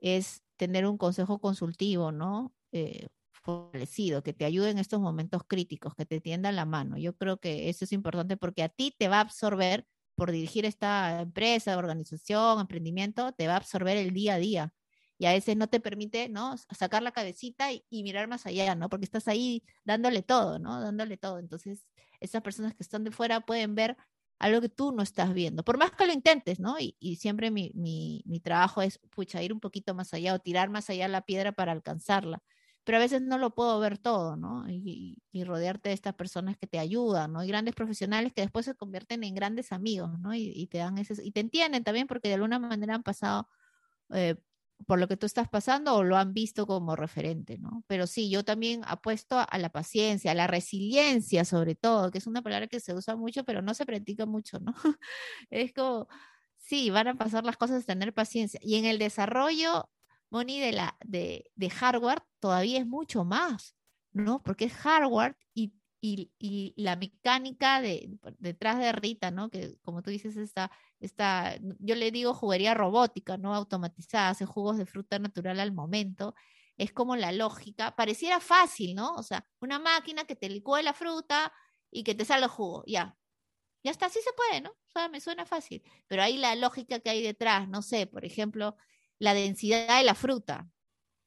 es tener un consejo consultivo, ¿no? Eh, fortalecido, que te ayude en estos momentos críticos, que te tienda la mano. Yo creo que eso es importante porque a ti te va a absorber por dirigir esta empresa, organización, emprendimiento, te va a absorber el día a día y a veces no te permite, ¿no? Sacar la cabecita y, mirar más allá, ¿no? Porque estás ahí dándole todo, ¿no? Dándole todo. Entonces, esas personas que están de fuera pueden ver algo que tú no estás viendo, por más que lo intentes, ¿no? Y, siempre mi, mi, trabajo es, pucha, ir un poquito más allá o tirar más allá la piedra para alcanzarla. Pero a veces no lo puedo ver todo, ¿no? Y, rodearte de estas personas que te ayudan, ¿no? Y grandes profesionales que después se convierten en grandes amigos, ¿no? Y, te dan ese, y te entienden también porque de alguna manera han pasado eh, por lo que tú estás pasando o lo han visto como referente, ¿no? Pero sí, yo también apuesto a la paciencia, a la resiliencia sobre todo, que es una palabra que se usa mucho, pero no se practica mucho, ¿no? es como, sí, van a pasar las cosas, tener paciencia. Y en el desarrollo, Moni, de, la, de, de hardware todavía es mucho más, ¿no? Porque es hardware y y, la mecánica de, detrás de Rita, ¿no? Que como tú dices, está, está, yo le digo juguería robótica, ¿no? Automatizada, hace jugos de fruta natural al momento. Es como la lógica, pareciera fácil, ¿no? O sea, una máquina que te licúe la fruta y que te salga jugo, ya. Ya está, sí se puede, ¿no? O sea, me suena fácil. Pero ahí la lógica que hay detrás, no sé, por ejemplo, la densidad de la fruta,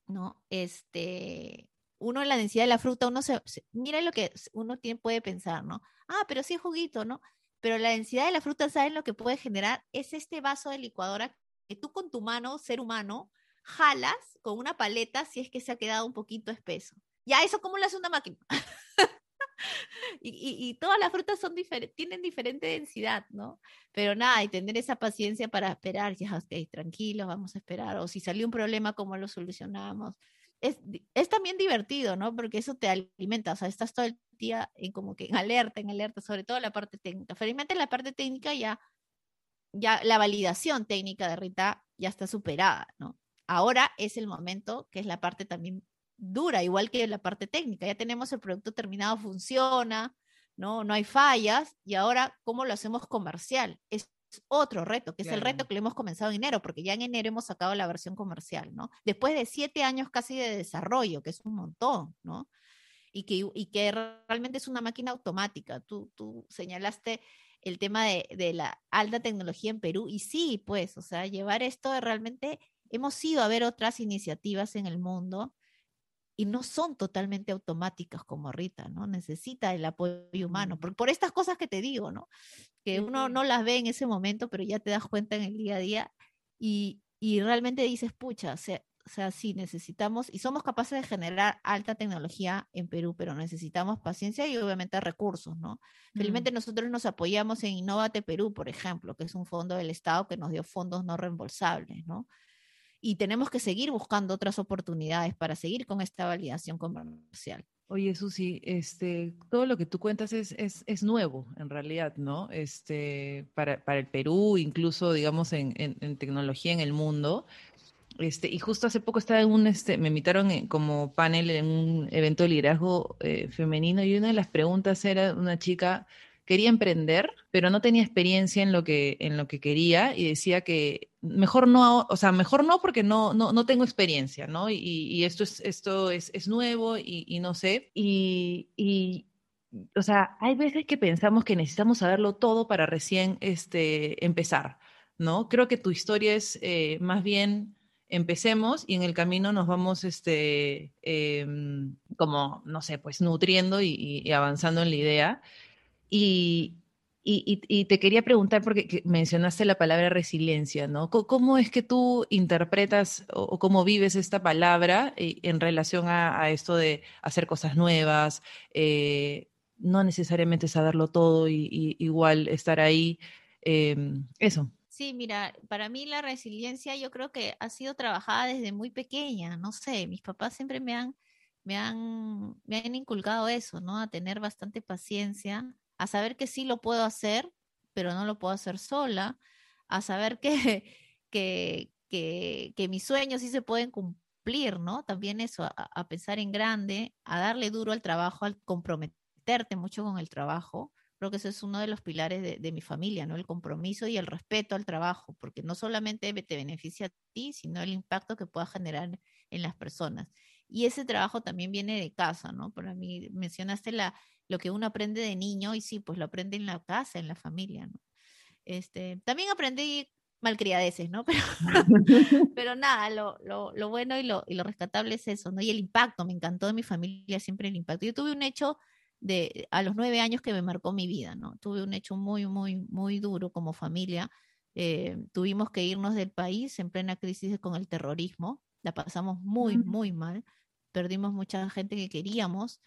¿no? Este, uno la densidad de la fruta, uno se, mira lo que uno tiene, puede pensar, ¿no? Ah, pero sí es juguito, ¿no? Pero la densidad de la fruta, ¿saben lo que puede generar? Es este vaso de licuadora que tú con tu mano, ser humano, jalas con una paleta si es que se ha quedado un poquito espeso. Ya, eso cómo lo hace una máquina. y, todas las frutas son tienen diferente densidad, ¿no? Pero nada, y tener esa paciencia para esperar, ya, ok, tranquilos, vamos a esperar, o si salió un problema, ¿cómo lo solucionamos? Es, es, también divertido, ¿no? Porque eso te alimenta, o sea, estás todo el día en como que en alerta, en alerta, sobre todo la parte técnica. Felizmente la parte técnica ya, ya la validación técnica de Rita ya está superada, ¿no? Ahora es el momento que es la parte también dura, igual que la parte técnica. Ya tenemos el producto terminado, funciona, ¿no? No hay fallas. Y ahora, ¿cómo lo hacemos comercial? Es otro reto, que es el reto que le hemos comenzado en enero, porque ya en enero hemos sacado la versión comercial, ¿no? Después de siete años casi de desarrollo, que es un montón, ¿no? Y que, y que realmente es una máquina automática. Tú, tú señalaste el tema de, de la alta tecnología en Perú, y sí, pues, o sea, llevar esto realmente, hemos ido a ver otras iniciativas en el mundo y no son totalmente automáticas como Rita, ¿no? Necesita el apoyo humano, por, por estas cosas que te digo, ¿no? Que uno no las ve en ese momento, pero ya te das cuenta en el día a día y, y realmente dices, pucha, o sea, o sea, sí, necesitamos y somos capaces de generar alta tecnología en Perú, pero necesitamos paciencia y obviamente recursos, ¿no? Felizmente nosotros nos apoyamos en Innovate Perú, por ejemplo, que es un fondo del Estado que nos dio fondos no reembolsables, ¿no? Y tenemos que seguir buscando otras oportunidades para seguir con esta validación comercial. Oye, Susi, este, todo lo que tú cuentas es, es, es nuevo, en realidad, ¿no? Este, para, para, el Perú, incluso, digamos, en, en, tecnología en el mundo. Este, y justo hace poco estaba en un, este, me invitaron como panel en un evento de liderazgo eh, femenino y una de las preguntas era una chica quería emprender, pero no tenía experiencia en lo que, en lo que quería y decía que mejor no, o sea, mejor no porque no, no, no tengo experiencia, ¿no? Y, esto, es, esto es, es nuevo y, no sé. Y, y, o sea, hay veces que pensamos que necesitamos saberlo todo para recién este, empezar, ¿no? Creo que tu historia es eh, más bien empecemos y en el camino nos vamos, este, em, como, no sé, pues nutriendo y, avanzando en la idea. Y, y, te quería preguntar, porque mencionaste la palabra resiliencia, ¿no? ¿Cómo es que tú interpretas o, cómo vives esta palabra eh, en relación a, esto de hacer cosas nuevas, eh, no necesariamente saberlo todo y, igual estar ahí? Em, eso. Sí, mira, para mí la resiliencia yo creo que ha sido trabajada desde muy pequeña, no sé, mis papás siempre me han, me han, me han inculcado eso, ¿no? A tener bastante paciencia, a saber que sí lo puedo hacer, pero no lo puedo hacer sola, a saber que, que, que, mis sueños sí se pueden cumplir, ¿no? También eso, a, pensar en grande, a darle duro al trabajo, al comprometerte mucho con el trabajo. Creo que ese es uno de los pilares de, de mi familia, ¿no? El compromiso y el respeto al trabajo, porque no solamente te beneficia a ti, sino el impacto que pueda generar en las personas. Y ese trabajo también viene de casa, ¿no? Para mí, mencionaste la, lo que uno aprende de niño y sí, pues lo aprende en la casa, en la familia, ¿no? Este, también aprendí malcriadeces, ¿no? Pero, pero nada, lo, lo, lo bueno y lo, y lo, rescatable es eso, ¿no? Y el impacto, me encantó de mi familia siempre el impacto. Yo tuve un hecho de a los nueve años que me marcó mi vida, ¿no? Tuve un hecho muy, muy, muy duro como familia. Eh, tuvimos que irnos del país en plena crisis con el terrorismo. La pasamos muy, muy mal. Perdimos mucha gente que queríamos.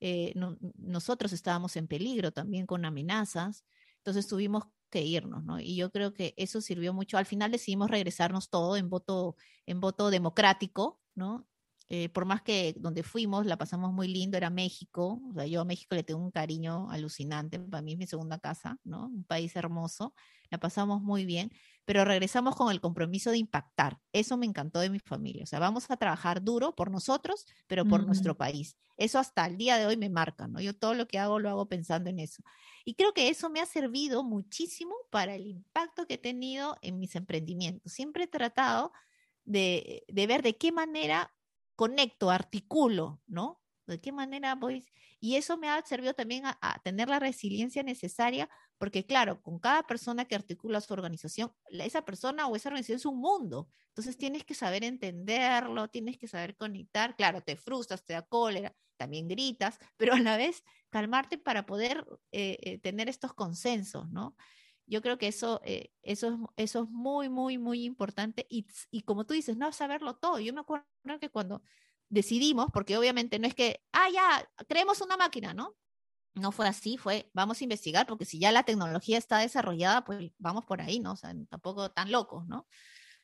Eh, nosotros estábamos en peligro también con amenazas, entonces tuvimos que irnos, ¿no? Y yo creo que eso sirvió mucho. Al final decidimos regresarnos todo en voto, en voto democrático, ¿no? Eh, por más que donde fuimos la pasamos muy lindo, era México, o sea, yo a México le tengo un cariño alucinante, para mí es mi segunda casa, ¿no? Un país hermoso, la pasamos muy bien, pero regresamos con el compromiso de impactar. Eso me encantó de mi familia. O sea, vamos a trabajar duro por nosotros, pero por nuestro país. Eso hasta el día de hoy me marca, ¿no? Yo todo lo que hago lo hago pensando en eso. Y creo que eso me ha servido muchísimo para el impacto que he tenido en mis emprendimientos. Siempre he tratado de, de ver de qué manera conecto, articulo, ¿no? ¿De qué manera voy? Y eso me ha servido también a, tener la resiliencia necesaria, porque claro, con cada persona que articula su organización, esa persona o esa organización es un mundo. Entonces tienes que saber entenderlo, tienes que saber conectar. Claro, te frustras, te da cólera, también gritas, pero a la vez calmarte para poder eh, eh, tener estos consensos, ¿no? Yo creo que eso, eh, eso, eso es muy, muy, muy importante. Y, y como tú dices, no saberlo todo. Yo me acuerdo que cuando decidimos, porque obviamente no es que, ah, ya, creemos una máquina, ¿no? no fue así, fue vamos a investigar, porque si ya la tecnología está desarrollada, pues vamos por ahí, ¿no? O sea, tampoco tan locos, ¿no?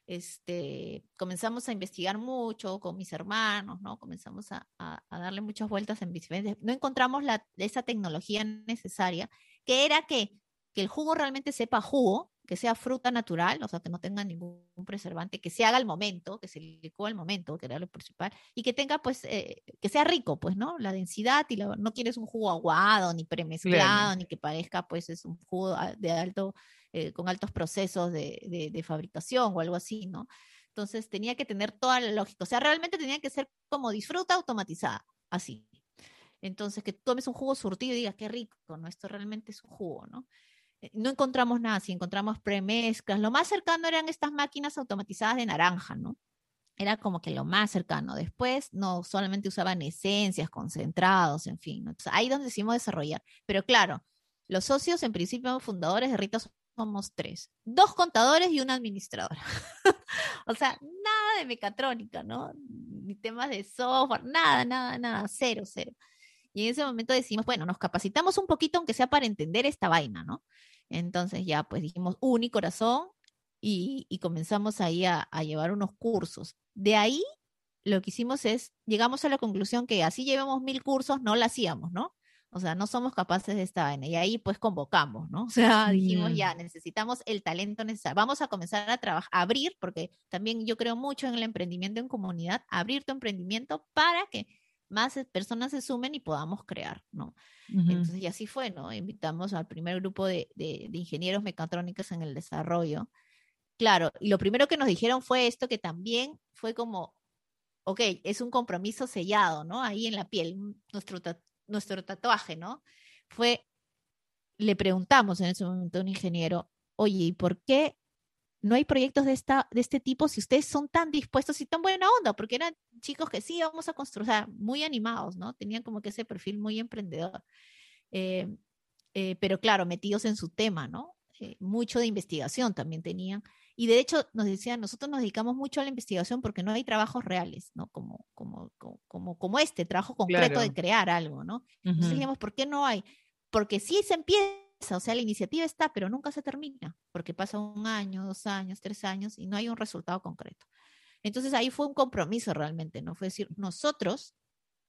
Este, comenzamos a investigar mucho con mis hermanos, ¿no? Comenzamos a, darle muchas vueltas en diferentes, no encontramos la, esa tecnología necesaria, que era que, que el jugo realmente sepa jugo, que sea fruta natural, o sea, que no tenga ningún preservante, que se haga al momento, que se licúe al momento, que era lo principal, y que tenga, pues, eh, que sea rico, pues, ¿no? La densidad y no quieres un jugo aguado, ni premezclado, ni que parezca, pues, es un jugo de alto, eh, con altos procesos de, de, fabricación o algo así, ¿no? Entonces tenía que tener toda la lógica, o sea, realmente tenía que ser como disfruta automatizada, así. Entonces, que tomes un jugo surtido y digas, qué rico, ¿no? Esto realmente es un jugo, ¿no? Eh, no encontramos nada, si encontramos premezclas, lo más cercano eran estas máquinas automatizadas de naranja, ¿no? Era como que lo más cercano. Después no solamente usaban esencias, concentrados, en fin. Entonces, ahí donde decidimos desarrollar. Pero claro, los socios en principio fundadores de Rita somos tres, dos contadores y una administradora. o sea, nada de mecatrónica, ¿no? Ni temas de software, nada, nada, nada, cero, cero. Y en ese momento decimos, bueno, nos capacitamos un poquito, aunque sea para entender esta vaina, ¿no? Entonces ya pues dijimos un y corazón y, comenzamos ahí a, llevar unos cursos. De ahí lo que hicimos es, llegamos a la conclusión que así llevamos mil cursos, no lo hacíamos, ¿no? O sea, no somos capaces de esta vaina. Y ahí pues convocamos, ¿no? O sea, dijimos, ya, necesitamos el talento necesario. Vamos a comenzar a trabajar, a abrir, porque también yo creo mucho en el emprendimiento en comunidad, abrir tu emprendimiento para que más personas se sumen y podamos crear, ¿no? Entonces, y así fue, ¿no? Invitamos al primer grupo de, de, ingenieros mecatrónicos en el desarrollo. Claro, y lo primero que nos dijeron fue esto, que también fue como, ok, es un compromiso sellado, ¿no? Ahí en la piel, nuestro, nuestro tatuaje, ¿no? Fue, le preguntamos en ese momento a un ingeniero, oye, ¿y por qué no hay proyectos de, esta, de este tipo si ustedes son tan dispuestos y tan buena onda, porque eran chicos que sí, vamos a construir, o sea, muy animados, ¿no? Tenían como que ese perfil muy emprendedor. Eh, eh, pero claro, metidos en su tema, ¿no? Eh, mucho de investigación también tenían. Y de hecho nos decían, nosotros nos dedicamos mucho a la investigación porque no hay trabajos reales, ¿no? Como, como, como, como este, trabajo concreto de crear algo, ¿no? Entonces dijimos, ¿por qué no hay? Porque sí se empieza o sea, la iniciativa está, pero nunca se termina, porque pasa un año, dos años, tres años y no hay un resultado concreto. Entonces ahí fue un compromiso realmente, ¿no? Fue decir, nosotros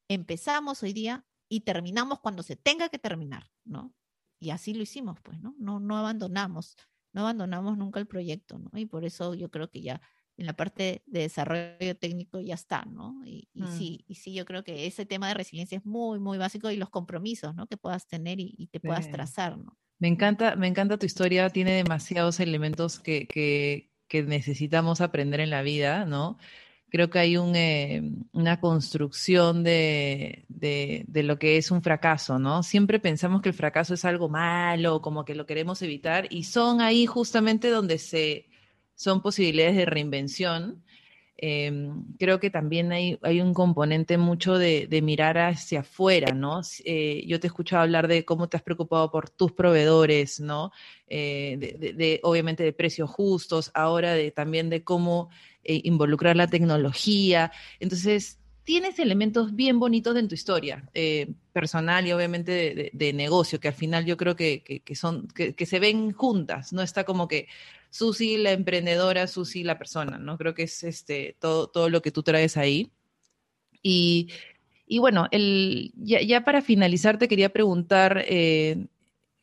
empezamos hoy día y terminamos cuando se tenga que terminar, ¿no? Y así lo hicimos, pues, ¿no? No, no abandonamos, no abandonamos nunca el proyecto, ¿no? Y por eso yo creo que ya en la parte de desarrollo técnico ya está, ¿no? Y, mm. sí, y sí, yo creo que ese tema de resiliencia es muy, muy básico y los compromisos, ¿no? Que puedas tener y, te puedas trazar, ¿no? Me encanta, me encanta tu historia, tiene demasiados elementos que, necesitamos aprender en la vida, ¿no? Creo que hay eh, una construcción de, de, de, lo que es un fracaso, ¿no? Siempre pensamos que el fracaso es algo malo, como que lo queremos evitar, y son ahí justamente donde se, son posibilidades de reinvención. Em, creo que también hay, hay un componente mucho de, mirar hacia afuera, ¿no? Eh, yo te he escuchado hablar de cómo te has preocupado por tus proveedores, ¿no? Eh, de, obviamente de precios justos, ahora de, también de cómo eh, involucrar la tecnología. Entonces, tienes elementos bien bonitos en tu historia, personal y obviamente de, negocio, que al final yo creo que, son, que, se ven juntas, no está como que Susi la emprendedora, Susi la persona, ¿no? Creo que es este, todo, todo lo que tú traes ahí. Y, bueno, el, ya, para finalizar te quería preguntar, eh,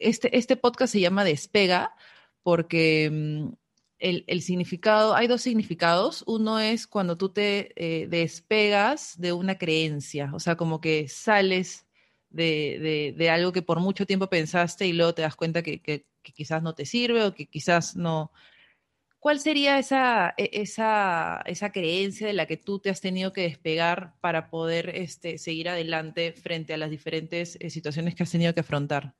este, este podcast se llama Despega porque el, significado, hay dos significados. Uno es cuando tú te eh, despegas de una creencia, o sea, como que sales de, de, algo que por mucho tiempo pensaste y luego te das cuenta que, que, quizás no te sirve o que quizás no. ¿Cuál sería esa, e, esa, esa, creencia de la que tú te has tenido que despegar para poder este, seguir adelante frente a las diferentes eh, situaciones que has tenido que afrontar?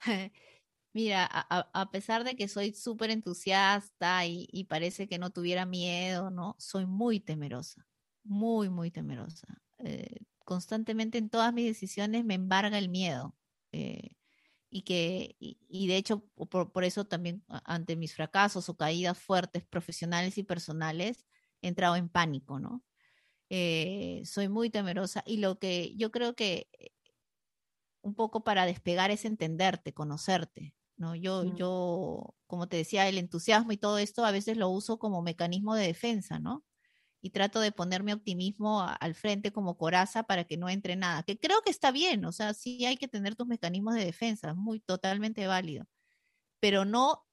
Mira, a, pesar de que soy súper entusiasta y, parece que no tuviera miedo, ¿no? Soy muy temerosa, muy, muy temerosa. Eh, constantemente en todas mis decisiones me embarga el miedo. Eh, y que, y, de hecho, por, eso también ante mis fracasos o caídas fuertes profesionales y personales, he entrado en pánico, ¿no? Eh, soy muy temerosa y lo que yo creo que un poco para despegar es entenderte, conocerte, ¿no? Yo, yo, como te decía, el entusiasmo y todo esto a veces lo uso como mecanismo de defensa, ¿no? Y trato de poner mi optimismo a- al frente como coraza para que no entre nada, que creo que está bien, o sea, sí hay que tener tus mecanismos de defensa, es muy totalmente válido, pero no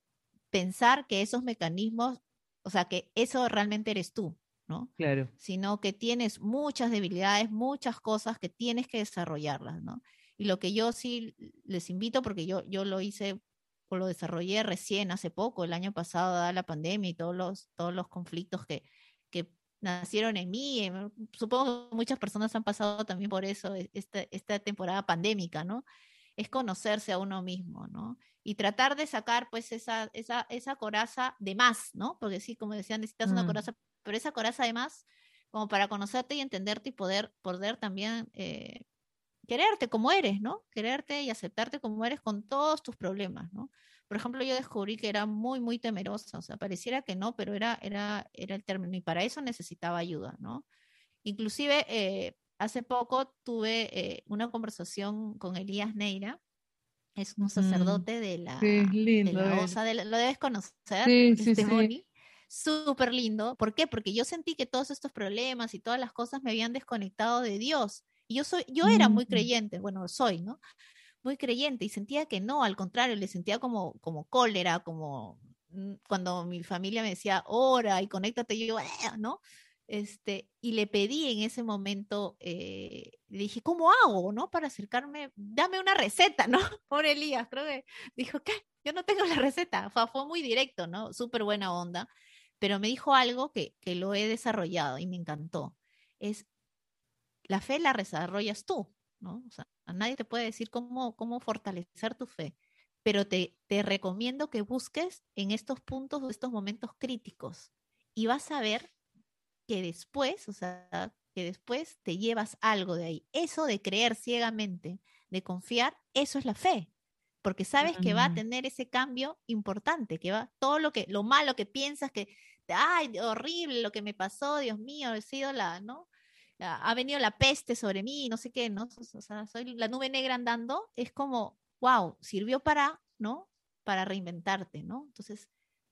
pensar que esos mecanismos, o sea, que eso realmente eres tú, ¿no? Claro. sino que tienes muchas debilidades, muchas cosas que tienes que desarrollarlas, ¿no? Y lo que yo sí les invito, porque yo, yo lo hice lo desarrollé recién, hace poco, el año pasado, dada la pandemia y todos los, todos los conflictos que, que nacieron en mí. eh, Supongo que muchas personas han pasado también por eso, e- esta, esta temporada pandémica, ¿no? Es conocerse a uno mismo, ¿no? Y tratar de sacar, pues, esa, esa, esa coraza de más, ¿no? Porque sí, como decían, necesitas una Mm. coraza, pero esa coraza de más, como para conocerte y entenderte y poder, poder también eh, quererte como eres, ¿no? Quererte y aceptarte como eres con todos tus problemas, ¿no? Por ejemplo, yo descubrí que era muy, muy temerosa, o sea, pareciera que no, pero era, era, era el término y para eso necesitaba ayuda, ¿no? Inclusive, eh, hace poco tuve eh, una conversación con Elías Neira, es un Ujú. sacerdote de la, Sí, de lindo la. OSA, de la- lo debes conocer, Sí, sí, este sí. Súper lindo. ¿Por qué? Porque yo sentí que todos estos problemas y todas las cosas me habían desconectado de Dios. Y yo soy, yo era muy Mm. creyente, bueno, soy, ¿no? Muy creyente y sentía que no, al contrario, le sentía como, como cólera, como mm, cuando mi familia me decía, ora y conéctate, yo, "Ah", ¿no? Este, y le pedí en ese momento, eh, le dije, ¿cómo hago, no? Para acercarme, dame una receta, ¿no? Por Elías, creo que dijo, ¿qué? Yo no tengo la receta. Fue, fue muy directo, ¿no? Súper buena onda. Pero me dijo algo que, que lo he desarrollado y me encantó. Es, la fe la desarrollas tú, ¿no? O sea, a nadie te puede decir cómo, cómo fortalecer tu fe, pero te, te recomiendo que busques en estos puntos o estos momentos críticos y vas a ver que después, o sea, que después te llevas algo de ahí. Eso de creer ciegamente, de confiar, eso es la fe. Porque sabes que va a tener ese cambio importante, que va todo lo que lo malo que piensas que ay, horrible lo que me pasó, Dios mío, he sido la, ¿no? Ha venido la peste sobre mí, no sé qué, ¿no? O sea, soy la nube negra andando, es como, wow, sirvió para, ¿no? Para reinventarte, ¿no? Entonces,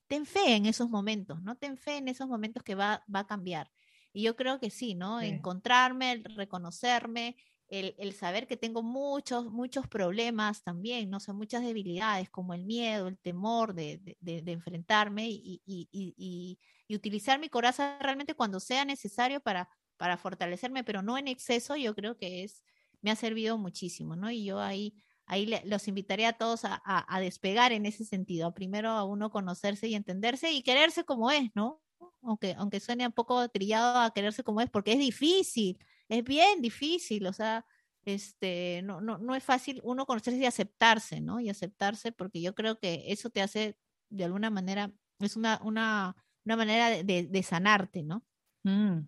ten fe en esos momentos, ¿no? Ten fe en esos momentos que va, va a cambiar. Y yo creo que sí, ¿no? Sí. Encontrarme, el reconocerme, el, el saber que tengo muchos, muchos problemas también, ¿no? O sea, muchas debilidades como el miedo, el temor de, de- de- de enfrentarme y, y- y- y- y utilizar mi coraza realmente cuando sea necesario para, para fortalecerme, pero no en exceso, yo creo que es, me ha servido muchísimo, ¿no? Y yo ahí, ahí los invitaría a todos a, despegar en ese sentido, primero a uno conocerse y entenderse y quererse como es, ¿no? Aunque, aunque suene un poco trillado a quererse como es, porque es difícil, es bien difícil, o sea, este, no, no, no es fácil uno conocerse y aceptarse, ¿no? Y aceptarse porque yo creo que eso te hace, de alguna manera, es una, una, una manera de- de sanarte, ¿no? Mm,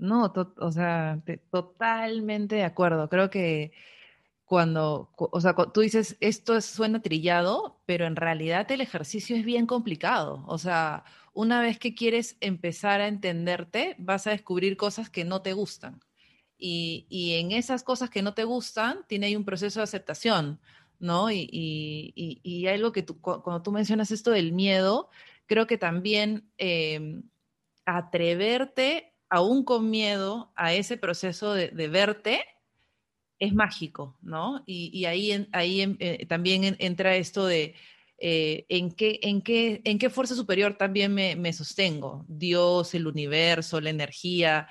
No, o sea, te- totalmente de acuerdo. Creo que cuando, cu- o sea, tú dices, esto es- suena trillado, pero en realidad el ejercicio es bien complicado. O sea, una vez que quieres empezar a entenderte, vas a descubrir cosas que no te gustan. Y, y en esas cosas que no te gustan, tiene ahí un proceso de aceptación, ¿no? Y, y, y- algo que tú, cu- cuando tú mencionas esto del miedo, creo que también em, atreverte, aún con miedo, a ese proceso de, verte es mágico, ¿no? Y, ahí, ahí eh, también en- entra esto de eh, en, qué, en, qué, en qué fuerza superior también me, me sostengo. Dios, el universo, la energía,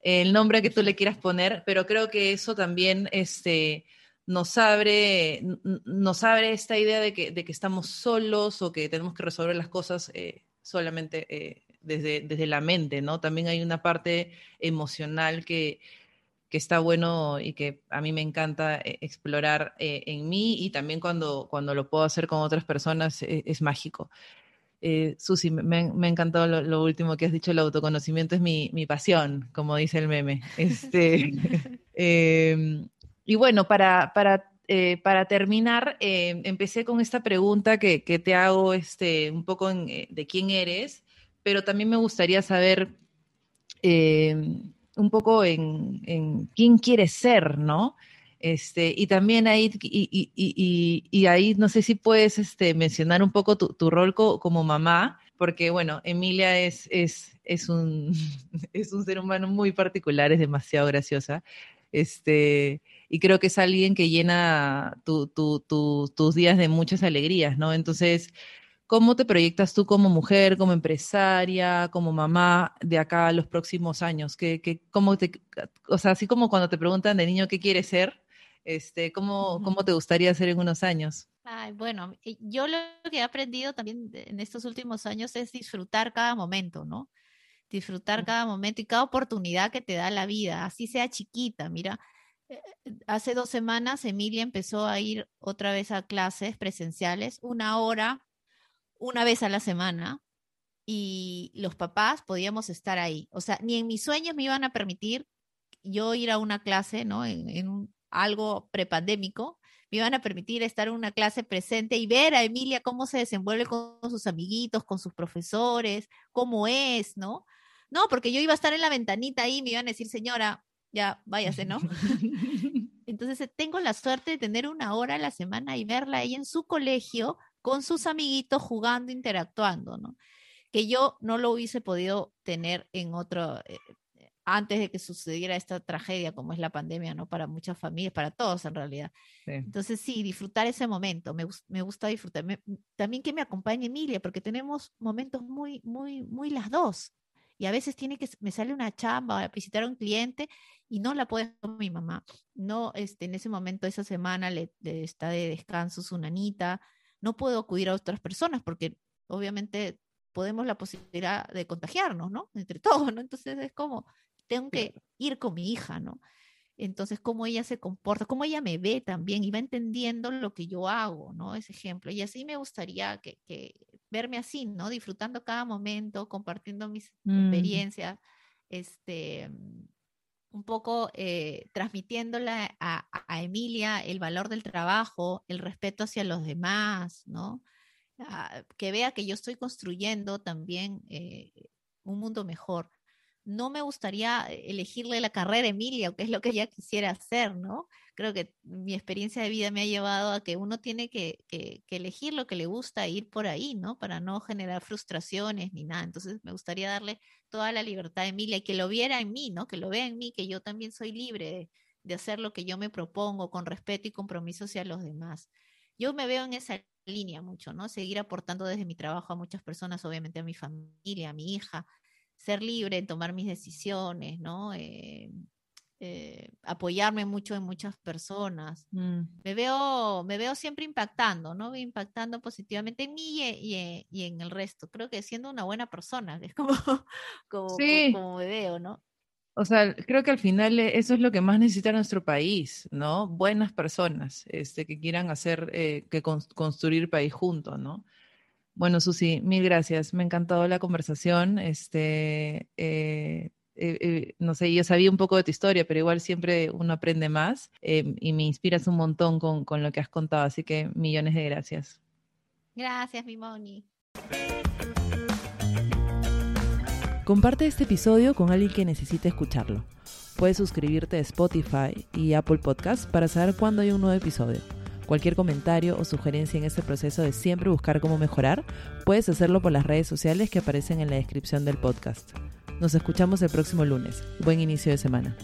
el nombre que tú le quieras poner, pero creo que eso también este, nos, abre, nos abre esta idea de que, de que estamos solos o que tenemos que resolver las cosas eh, solamente desde, desde la mente, ¿no? También hay una parte emocional que, que está bueno y que a mí me encanta eh, explorar eh, en mí y también cuando, cuando lo puedo hacer con otras personas eh, es mágico. Eh, Susi, me, me ha- encantado lo, lo último que has dicho, el autoconocimiento es mi, mi pasión, como dice el meme. Este, eh, y bueno, para, para, eh, para terminar, eh, empecé con esta pregunta que, que te hago este, un poco en, de quién eres, pero también me gustaría saber eh, un poco en, quién quieres ser, ¿no? Este, y también ahí, y, ahí no sé si puedes este, mencionar un poco tu, rol como mamá, porque bueno, Emilia es, es, es, un, es un ser humano muy particular, es demasiado graciosa. Este, y creo que es alguien que llena tu, tu, tus días de muchas alegrías, ¿no? Entonces, ¿cómo te proyectas tú como mujer, como empresaria, como mamá de acá a los próximos años? ¿Qué, qué, cómo te, o sea, así como cuando te preguntan de niño qué quieres ser, este, ¿cómo, ¿cómo te gustaría ser en unos años? Ay, bueno, yo lo que he aprendido también en estos últimos años es disfrutar cada momento, ¿no? Disfrutar cada momento y cada oportunidad que te da la vida, así sea chiquita. Mira, eh, hace dos semanas Emilia empezó a ir otra vez a clases presenciales, una hora, una vez a la semana, y los papás podíamos estar ahí. O sea, ni en mis sueños me iban a permitir yo ir a una clase, ¿no? En, en un, algo prepandémico, me iban a permitir estar en una clase presente y ver a Emilia cómo se desenvuelve con sus amiguitos, con sus profesores, cómo es, ¿no? No, porque yo iba a estar en la ventanita ahí y me iban a decir, señora, ya váyase, ¿no? Entonces tengo la suerte de tener una hora a la semana y verla ahí en su colegio con sus amiguitos jugando, interactuando, ¿no? Que yo no lo hubiese podido tener en otro, eh, antes de que sucediera esta tragedia como es la pandemia, ¿no? Para muchas familias, para todos en realidad. Entonces, sí, disfrutar ese momento, me, me gusta disfrutar. también que me acompañe Emilia, porque tenemos momentos muy, muy, muy las dos. Y a veces tiene que, me sale una chamba, a visitar a un cliente y no la puede con mi mamá. No, este, en ese momento, esa semana le, está de descanso su nanita. No puedo acudir a otras personas porque obviamente podemos la posibilidad de contagiarnos, ¿no? Entre todos, ¿no? Entonces es como, tengo que ir con mi hija, ¿no? Entonces, cómo ella se comporta, cómo ella me ve también y va entendiendo lo que yo hago, ¿no? Ese ejemplo. Y así me gustaría que, verme así, ¿no? Disfrutando cada momento, compartiendo mis mm. experiencias, este, un poco eh, transmitiéndole a, Emilia el valor del trabajo, el respeto hacia los demás, ¿no? Ah, que vea que yo estoy construyendo también eh, un mundo mejor no me gustaría elegirle la carrera Emilia, que es lo que ella quisiera hacer, ¿no? Creo que mi experiencia de vida me ha llevado a que uno tiene que, elegir lo que le gusta e ir por ahí, ¿no? Para no generar frustraciones ni nada. Entonces me gustaría darle toda la libertad a Emilia y que lo viera en mí, ¿no? Que lo vea en mí, que yo también soy libre de, hacer lo que yo me propongo con respeto y compromiso hacia los demás. Yo me veo en esa línea mucho, ¿no? Seguir aportando desde mi trabajo a muchas personas, obviamente a mi familia, a mi hija, ser libre en tomar mis decisiones, ¿no? Eh, eh, apoyarme mucho en muchas personas. Mm. Me, veo, me veo siempre impactando, ¿no? Impactando positivamente en mí y, y, en el resto. Creo que siendo una buena persona, es como, como, como, me veo, ¿no? O sea, creo que al final eh, eso es lo que más necesita nuestro país, ¿no? Buenas personas este, que quieran hacer, que construir país juntos, ¿no? Bueno, Susi, mil gracias. Me ha encantado la conversación. Este, eh, eh, eh, no sé, yo sabía un poco de tu historia, pero igual siempre uno aprende más y me inspiras un montón con, con, lo que has contado, así que millones de gracias. Gracias, mi Moni. Comparte este episodio con alguien que necesite escucharlo. Puedes suscribirte a Spotify y Apple Podcasts para saber cuándo hay un nuevo episodio. Cualquier comentario o sugerencia en este proceso de siempre buscar cómo mejorar, puedes hacerlo por las redes sociales que aparecen en la descripción del podcast. Nos escuchamos el próximo lunes. Buen inicio de semana.